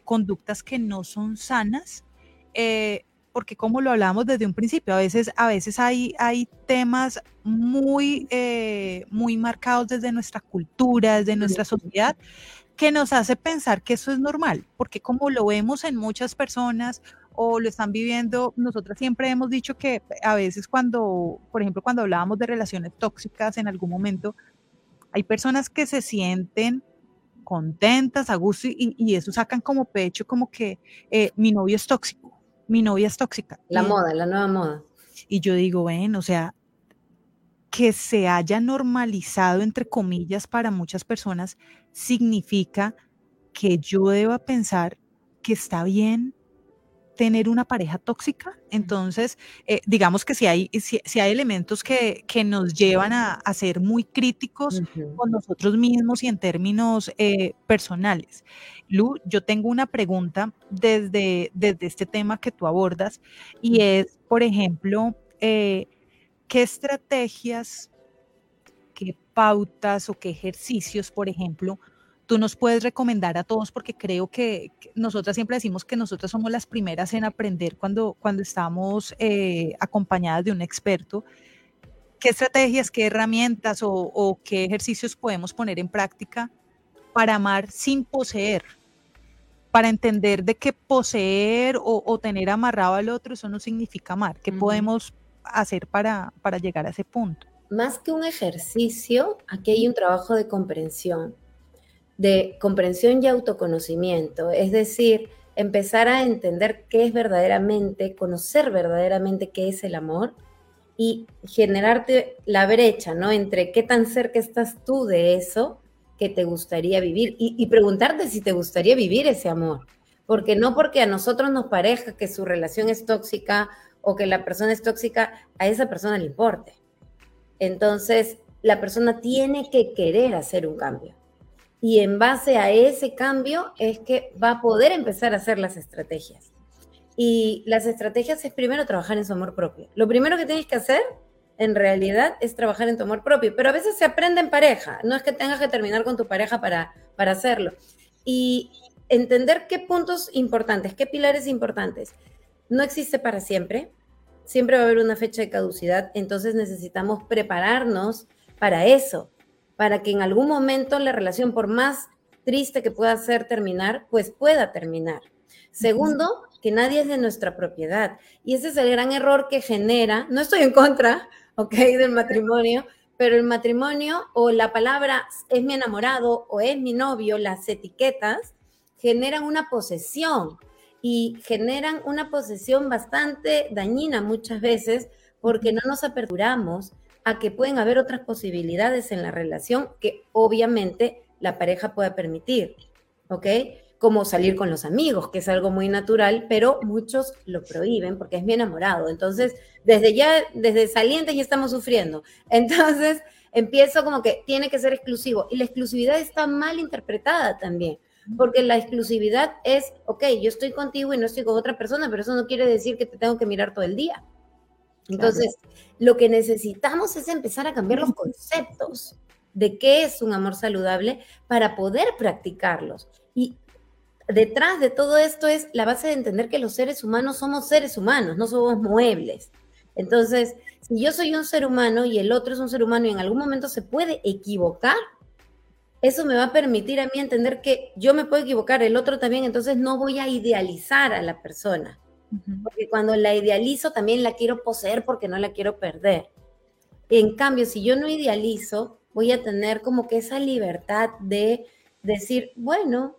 conductas que no son sanas, eh, porque como lo hablamos desde un principio, a veces, a veces hay, hay temas muy, eh, muy marcados desde nuestra cultura, desde nuestra sociedad, que nos hace pensar que eso es normal, porque como lo vemos en muchas personas o lo están viviendo, nosotras siempre hemos dicho que a veces cuando, por ejemplo, cuando hablábamos de relaciones tóxicas en algún momento, hay personas que se sienten contentas, a gusto, y, eso sacan como pecho, como que eh, mi novio es tóxico, mi novia es tóxica. La moda, la nueva moda. Y yo digo, bueno, o sea, que se haya normalizado, entre comillas, para muchas personas, significa que yo deba pensar que está bien tener una pareja tóxica. Entonces, eh, digamos que si hay, si, hay elementos que, nos llevan a, ser muy críticos con nosotros mismos y en términos eh, personales. Lu, yo tengo una pregunta desde, desde este tema que tú abordas y es, por ejemplo, eh, ¿qué estrategias, qué pautas o qué ejercicios, por ejemplo, tú nos puedes recomendar a todos, porque creo que, nosotras siempre decimos que nosotras somos las primeras en aprender cuando, cuando estamos eh, acompañadas de un experto. ¿Qué estrategias, qué herramientas o, qué ejercicios podemos poner en práctica para amar sin poseer? Para entender de que poseer o, tener amarrado al otro, eso no significa amar. ¿Qué podemos hacer para, para llegar a ese punto? Más que un ejercicio, aquí hay un trabajo de comprensión de comprensión y autoconocimiento, es decir, empezar a entender qué es verdaderamente, conocer verdaderamente qué es el amor y generarte la brecha, ¿no? Entre qué tan cerca estás tú de eso que te gustaría vivir y, preguntarte si te gustaría vivir ese amor. Porque no porque a nosotros nos parezca que su relación es tóxica o que la persona es tóxica, a esa persona le importe. Entonces, la persona tiene que querer hacer un cambio y en base a ese cambio es que va a poder empezar a hacer las estrategias. Y las estrategias es primero trabajar en su amor propio. Lo primero que tienes que hacer en realidad es trabajar en tu amor propio, pero a veces se aprende en pareja, no es que tengas que terminar con tu pareja para, para hacerlo. Y entender qué puntos importantes, qué pilares importantes. No existe para siempre, siempre va a haber una fecha de caducidad, entonces necesitamos prepararnos para eso para que en algún momento la relación, por más triste que pueda ser terminar, pues pueda terminar. Segundo, que nadie es de nuestra propiedad. Y ese es el gran error que genera, no estoy en contra, ok, del matrimonio, pero el matrimonio o la palabra es mi enamorado o es mi novio, las etiquetas, generan una posesión y generan una posesión bastante dañina muchas veces porque no nos aperturamos a que pueden haber otras posibilidades en la relación que obviamente la pareja pueda permitir, ¿ok? Como salir con los amigos, que es algo muy natural, pero muchos lo prohíben porque es mi enamorado. Entonces, desde ya, desde salientes ya estamos sufriendo. Entonces, empiezo como que tiene que ser exclusivo. Y la exclusividad está mal interpretada también, porque la exclusividad es, ok, yo estoy contigo y no estoy con otra persona, pero eso no quiere decir que te tengo que mirar todo el día. Entonces, lo que necesitamos es empezar a cambiar los conceptos de qué es un amor saludable para poder practicarlos. Y detrás de todo esto es la base de entender que los seres humanos somos seres humanos, no somos muebles. Entonces, si yo soy un ser humano y el otro es un ser humano y en algún momento se puede equivocar, eso me va a permitir a mí entender que yo me puedo equivocar, el otro también, entonces no voy a idealizar a la persona. Porque cuando la idealizo también la quiero poseer porque no la quiero perder. En cambio, si yo no idealizo, voy a tener como que esa libertad de decir, bueno,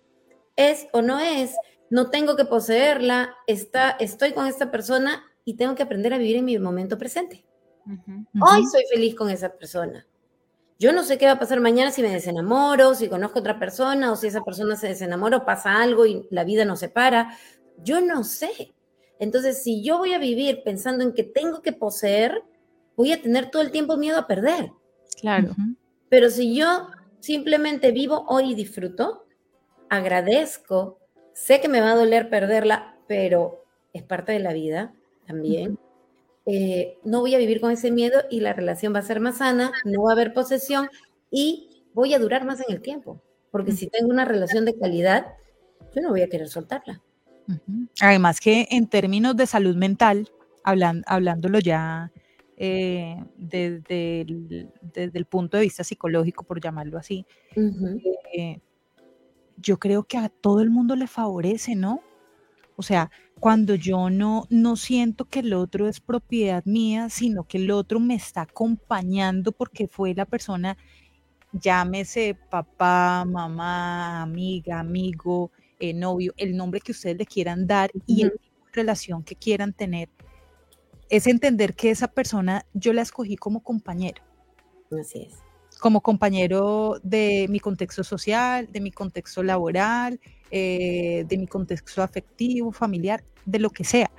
es o no es, no tengo que poseerla, está, estoy con esta persona y tengo que aprender a vivir en mi momento presente. Hoy soy feliz con esa persona. Yo no sé qué va a pasar mañana si me desenamoro, si conozco otra persona o si esa persona se desenamora o pasa algo y la vida nos separa. Yo no sé. Entonces, si yo voy a vivir pensando en que tengo que poseer, voy a tener todo el tiempo miedo a perder. Claro. Pero si yo simplemente vivo hoy y disfruto, agradezco, sé que me va a doler perderla, pero es parte de la vida también. eh, no voy a vivir con ese miedo y la relación va a ser más sana, no va a haber posesión y voy a durar más en el tiempo. Porque si tengo una relación de calidad, yo no voy a querer soltarla. Además que en términos de salud mental, hablándolo ya eh, desde, el, punto de vista psicológico, por llamarlo así, eh, yo creo que a todo el mundo le favorece, ¿no? O sea, cuando yo no, no siento que el otro es propiedad mía, sino que el otro me está acompañando porque fue la persona, llámese papá, mamá, amiga, amigo, eh, novio, el nombre que ustedes le quieran dar y el tipo de relación que quieran tener, es entender que esa persona yo la escogí como compañero. Así es. Como compañero de mi contexto social, de mi contexto laboral, eh, de mi contexto afectivo, familiar, de lo que sea.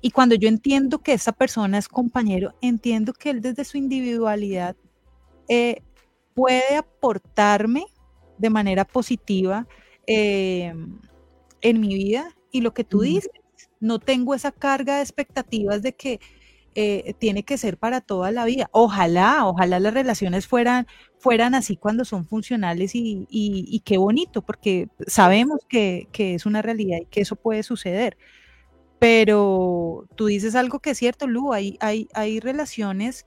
Y cuando yo entiendo que esa persona es compañero, entiendo que él desde su individualidad eh, puede aportarme de manera positiva eh, en mi vida. Y lo que tú dices, no tengo esa carga de expectativas de que eh, tiene que ser para toda la vida. Ojalá, ojalá las relaciones fueran, fueran así cuando son funcionales y, qué bonito, porque sabemos que, es una realidad y que eso puede suceder. Pero tú dices algo que es cierto, Lu, hay, hay, hay relaciones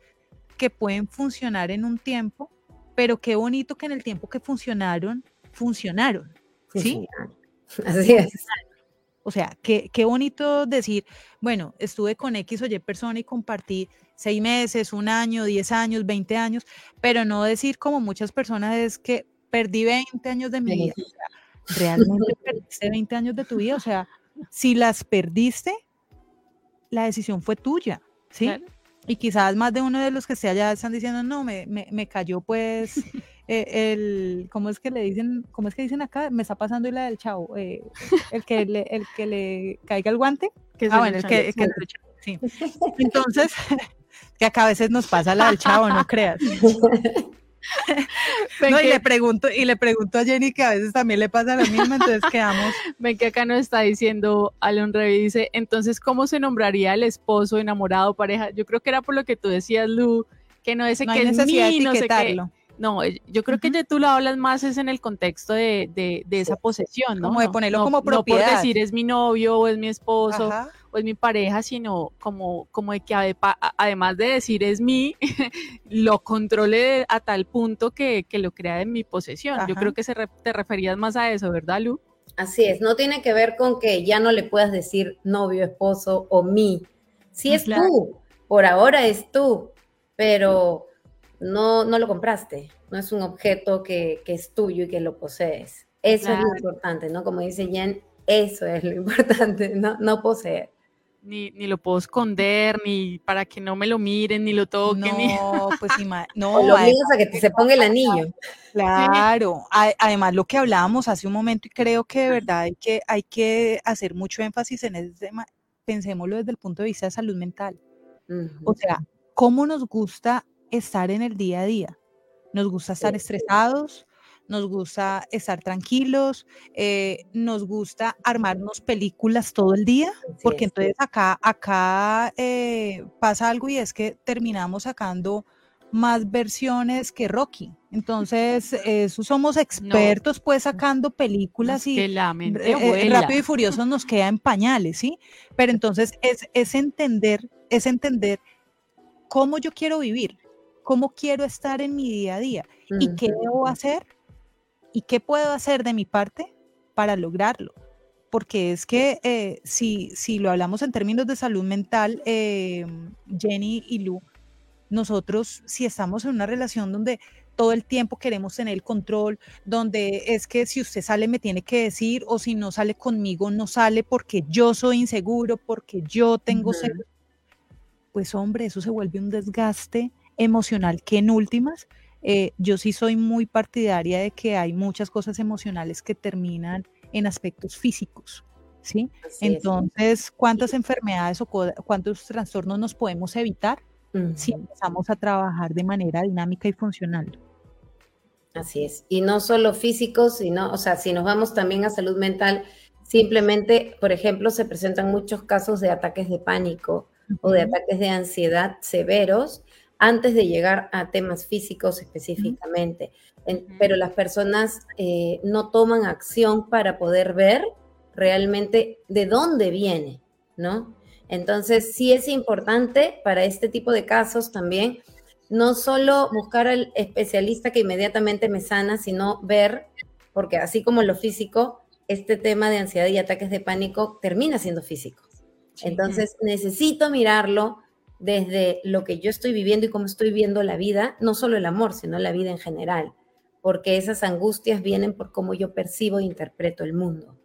que pueden funcionar en un tiempo, pero qué bonito que en el tiempo que funcionaron, funcionaron. ¿Sí? Así es. O sea, qué, qué bonito decir, bueno, estuve con X o Y persona y compartí seis meses, un año, diez años, veinte años, pero no decir como muchas personas es que perdí 20 años de mi vida. realmente perdiste 20 años de tu vida. O sea, si las perdiste, la decisión fue tuya, ¿sí? Y quizás más de uno de los que esté allá están diciendo, no, me, me, me cayó pues eh, el, ¿cómo es que le dicen? ¿Cómo es que dicen acá? Me está pasando la del chavo, eh, el, que le, el que le caiga el guante. Que ah, bueno, el que, sí. Entonces, que acá a veces nos pasa la del chavo, no creas. no, y le pregunto, y le pregunto a Jenny que a veces también le pasa lo mismo, entonces quedamos. Ven que acá nos está diciendo Alon Revi, dice, entonces, ¿cómo se nombraría el esposo, enamorado, pareja? Yo creo que era por lo que tú decías, Lu, que no es no que es mí, no sé qué. No, eh, yo creo que de tú lo hablas más es en el contexto de, esa posesión, ¿no? Como de ponerlo como propiedad. No por decir es mi novio o es mi esposo o es mi pareja, sino como, como de que además de decir es mi, lo controle a tal punto que, lo crea en mi posesión. Yo creo que se te referías más a eso, ¿verdad, Lu? Así es, no tiene que ver con que ya no le puedas decir novio, esposo o mi. Si es tú, por ahora es tú, pero no, no lo compraste, no es un objeto que, es tuyo y que lo posees. Eso es lo importante, ¿no? Como dice Jen, eso es lo importante, no, no poseer. Ni, ni, lo puedo esconder, ni para que no me lo miren, ni lo toquen. No, pues no. O lo obligas a que te se ponga el anillo. Claro. Además, lo que hablábamos hace un momento, y creo que de verdad hay que, hay que hacer mucho énfasis en ese tema, pensémoslo desde el punto de vista de salud mental. O sea, ¿cómo nos gusta estar en el día a día. Nos gusta estar estresados, nos gusta estar tranquilos, eh, nos gusta armarnos películas todo el día, porque entonces acá, acá eh, pasa algo y es que terminamos sacando más versiones que Rocky. Entonces, eso somos expertos pues sacando películas y eh, Rápido y Furioso nos queda en pañales, ¿sí? Pero entonces es, es entender, es entender cómo yo quiero vivir, cómo quiero estar en mi día a día y qué debo hacer y qué puedo hacer de mi parte para lograrlo. Porque es que eh, si, si lo hablamos en términos de salud mental, eh, Jenny y Lu, nosotros si estamos en una relación donde todo el tiempo queremos tener el control, donde es que si usted sale me tiene que decir o si no sale conmigo no sale porque yo soy inseguro, porque yo tengo pues hombre, eso se vuelve un desgaste emocional que en últimas, eh, yo sí soy muy partidaria de que hay muchas cosas emocionales que terminan en aspectos físicos. ¿sí? Entonces, ¿cuántas enfermedades o cuántos trastornos nos podemos evitar si empezamos a trabajar de manera dinámica y funcional? Así es. Y no solo físicos, sino, o sea, si nos vamos también a salud mental, simplemente, por ejemplo, se presentan muchos casos de ataques de pánico, o de ataques de ansiedad severos antes de llegar a temas físicos específicamente. pero las personas eh, no toman acción para poder ver realmente de dónde viene, ¿no? Entonces, sí es importante para este tipo de casos también no solo buscar al especialista que inmediatamente me sana, sino ver, porque así como lo físico, este tema de ansiedad y ataques de pánico termina siendo físico. Entonces, necesito mirarlo desde lo que yo estoy viviendo y cómo estoy viendo la vida, no solo el amor, sino la vida en general, porque esas angustias vienen por cómo yo percibo e interpreto el mundo.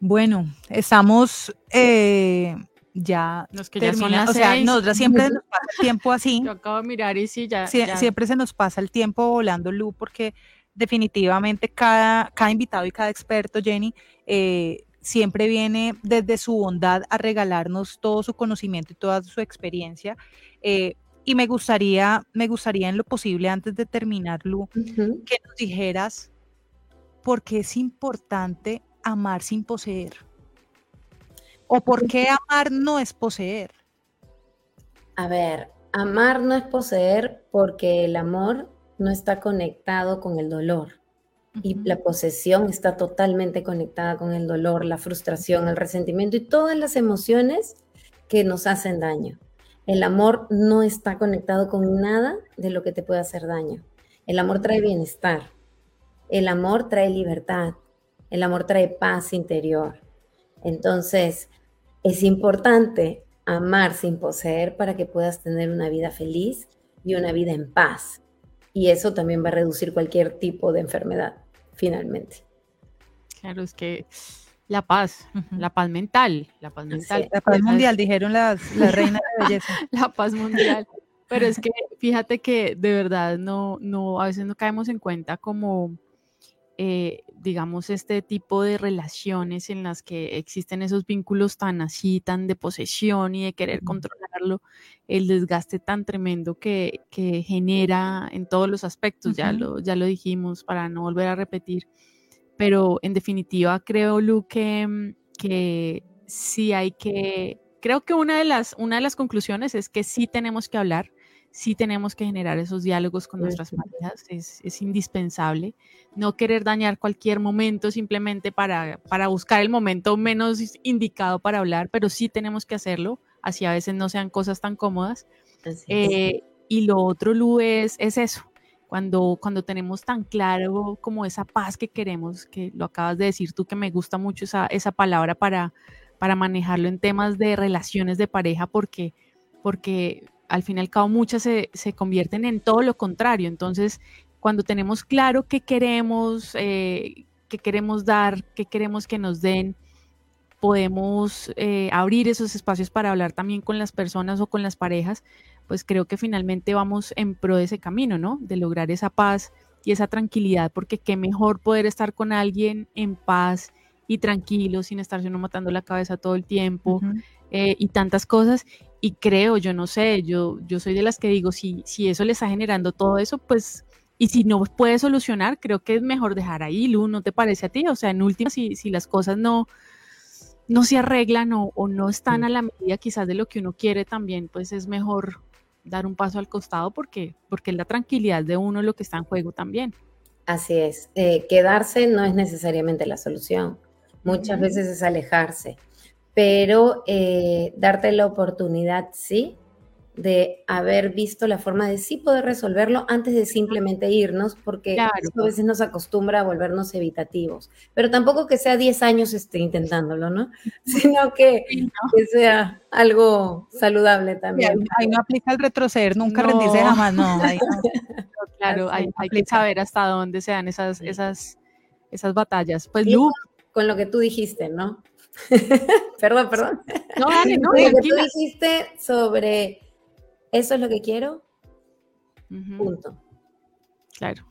Bueno, estamos eh, ya Los que ya son o sea, nosotras siempre nos pasa el tiempo así. Yo acabo de mirar y sí, ya, Siempre se nos pasa el tiempo volando, Lu, porque definitivamente cada, cada invitado y cada experto, Jenny, eh, siempre viene desde su bondad a regalarnos todo su conocimiento y toda su experiencia. Eh, y me gustaría, me gustaría en lo posible, antes de terminar, Lu, que nos dijeras por qué es importante amar sin poseer. ¿O por qué amar no es poseer? A ver, amar no es poseer porque el amor no está conectado con el dolor. Y la posesión está totalmente conectada con el dolor, la frustración, el resentimiento y todas las emociones que nos hacen daño. El amor no está conectado con nada de lo que te puede hacer daño. El amor trae bienestar. El amor trae libertad. El amor trae paz interior. Entonces, es importante amar sin poseer para que puedas tener una vida feliz y una vida en paz. Y eso también va a reducir cualquier tipo de enfermedad, finalmente. Claro, es que la paz, la paz mental, la paz mental. la paz mundial, dijeron las, reinas de belleza. la paz mundial. Pero es que fíjate que de verdad no, no, a veces no caemos en cuenta como eh, digamos, este tipo de relaciones en las que existen esos vínculos tan así, tan de posesión y de querer controlarlo, el desgaste tan tremendo que, genera en todos los aspectos, ya, lo, ya lo dijimos para no volver a repetir, pero en definitiva creo, Lu, que, mm, que sí hay que, creo que una de, las, una de las conclusiones es que sí tenemos que hablar sí tenemos que generar esos diálogos con nuestras parejas, es, indispensable. No querer dañar cualquier momento simplemente para, para buscar el momento menos indicado para hablar, pero sí tenemos que hacerlo, así a veces no sean cosas tan cómodas. Eh, y lo otro, Lu, es, es eso. Cuando, cuando tenemos tan claro como esa paz que queremos, que lo acabas de decir tú, que me gusta mucho esa, esa palabra para, para manejarlo en temas de relaciones de pareja, porque, porque al fin y al cabo muchas se, convierten en todo lo contrario. Entonces, cuando tenemos claro qué queremos, eh, qué queremos dar, qué queremos que nos den, podemos eh, abrir esos espacios para hablar también con las personas o con las parejas, pues creo que finalmente vamos en pro de ese camino, ¿no? De lograr esa paz y esa tranquilidad, porque qué mejor poder estar con alguien en paz y tranquilo, sin estarse uno matando la cabeza todo el tiempo eh, y tantas cosas y creo, yo no sé, yo, yo soy de las que digo, si, si eso le está generando todo eso, pues, y si no puede solucionar, creo que es mejor dejar ahí, Lu, ¿no te parece a ti? O sea, en última, si, si las cosas no, no se arreglan o, no están a la medida quizás de lo que uno quiere también, pues es mejor dar un paso al costado porque, porque es la tranquilidad de uno lo que está en juego también. Así es, eh, quedarse no es necesariamente la solución, muchas veces es alejarse pero eh, darte la oportunidad, sí, de haber visto la forma de sí poder resolverlo antes de simplemente irnos, porque a veces nos acostumbra a volvernos evitativos. Pero tampoco que sea 10 años esté intentándolo, ¿no? Sino que, sea algo saludable también. Ahí, no aplica el retroceder, nunca rendirse jamás, no. claro, hay, que saber hasta dónde se dan esas, esas, esas batallas. Pues con lo que tú dijiste, ¿no? perdón, perdón. No, dale, no, Lo que tú dijiste sobre eso es lo que quiero, punto. Claro.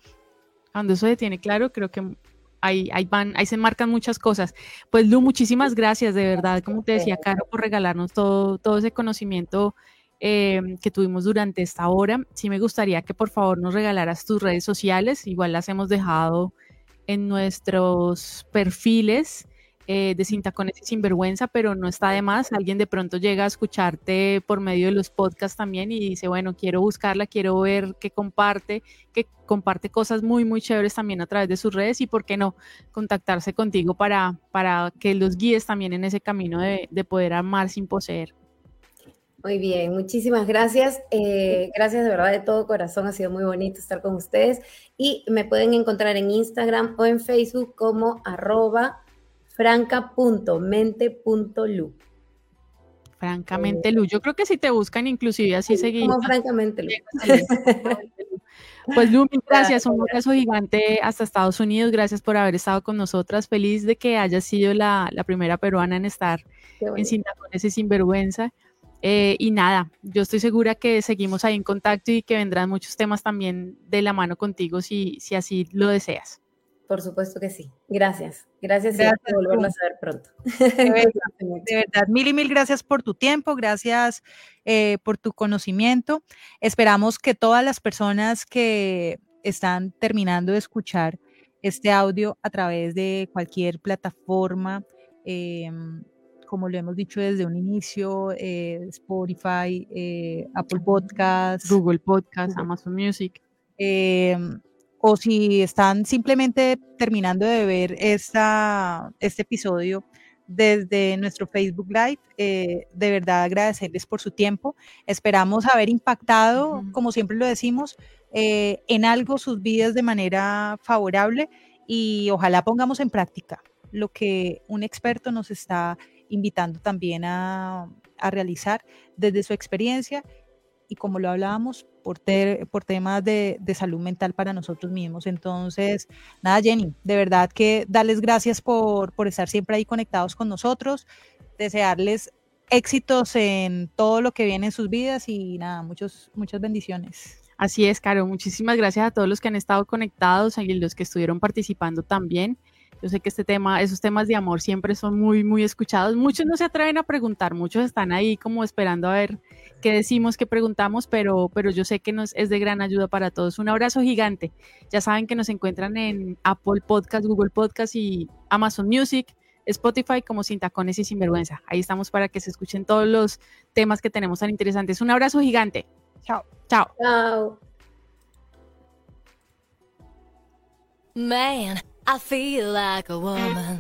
Cuando eso se tiene claro, creo que ahí, ahí van, ahí se marcan muchas cosas. Pues Lu, muchísimas gracias, de verdad, como te decía, Caro, por regalarnos todo, todo ese conocimiento em, que tuvimos durante esta hora. Sí me gustaría que por favor nos regalaras tus redes sociales, igual las hemos dejado en nuestros perfiles eh, de Sin Tacones y Sinvergüenza, pero no está de más. Alguien de pronto llega a escucharte por medio de los podcasts también y dice, bueno, quiero buscarla, quiero ver qué comparte, que comparte cosas muy, muy chéveres también a través de sus redes y, ¿por qué no?, contactarse contigo para, para que los guíes también en ese camino de, de poder amar sin poseer. Muy bien, muchísimas gracias. Eh, gracias de verdad de todo corazón. Ha sido muy bonito estar con ustedes. Y me pueden encontrar en Instagram o en Facebook como arroba franca.mente.lu. Francamente, Lu. Yo creo que si te buscan, inclusive así seguimos. Como francamente, Lu. Pues Lu, gracias, un abrazo gigante hasta Estados Unidos, gracias por haber estado con nosotras, feliz de que hayas sido la, primera peruana en estar en Sin Tacones y Sinvergüenza. Eh, y nada, yo estoy segura que seguimos ahí en contacto y que vendrán muchos temas también de la mano contigo si, si así lo deseas. Por supuesto que sí. Gracias. Gracias, gracias y volverlo a saber pronto. De verdad, mil y mil gracias por tu tiempo, gracias eh, por tu conocimiento. Esperamos que todas las personas que están terminando de escuchar este audio a través de cualquier plataforma, em, como lo hemos dicho desde un inicio, eh, Spotify, eh, Apple Podcasts, Google Podcasts, Amazon Music. O si están simplemente terminando de ver esta, este episodio desde nuestro Facebook Live, eh, de verdad agradecerles por su tiempo. Esperamos haber impactado, como siempre lo decimos, en algo sus vidas de manera favorable y ojalá pongamos en práctica lo que un experto nos está invitando también a, realizar desde su experiencia y como lo hablábamos, por, por temas de, salud mental para nosotros mismos. Entonces, nada, Jenny, de verdad que darles gracias por, por estar siempre ahí conectados con nosotros, desearles éxitos en todo lo que viene en sus vidas y nada, muchos, muchas bendiciones. Así es, Caro. Muchísimas gracias a todos los que han estado conectados y los que estuvieron participando también. Yo sé que este tema, esos temas de amor siempre son muy, muy escuchados. Muchos no se atreven a preguntar, muchos están ahí como esperando a ver qué decimos, qué preguntamos, pero, pero yo sé que nos es de gran ayuda para todos. Un abrazo gigante. Ya saben que nos encuentran en Apple Podcast, Google Podcast y Amazon Music. Spotify como Sin Tacones y Sinvergüenza. Ahí estamos para que se escuchen todos los temas que tenemos tan interesantes. Un abrazo gigante. Chao. Chao. Chao. Man. I feel like a woman.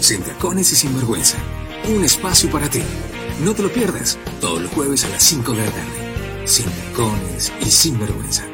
Sin tacones y sin vergüenza. Un espacio para ti. No te lo pierdas. Todos los jueves a las 5 de la tarde. Sin tacones y sin vergüenza.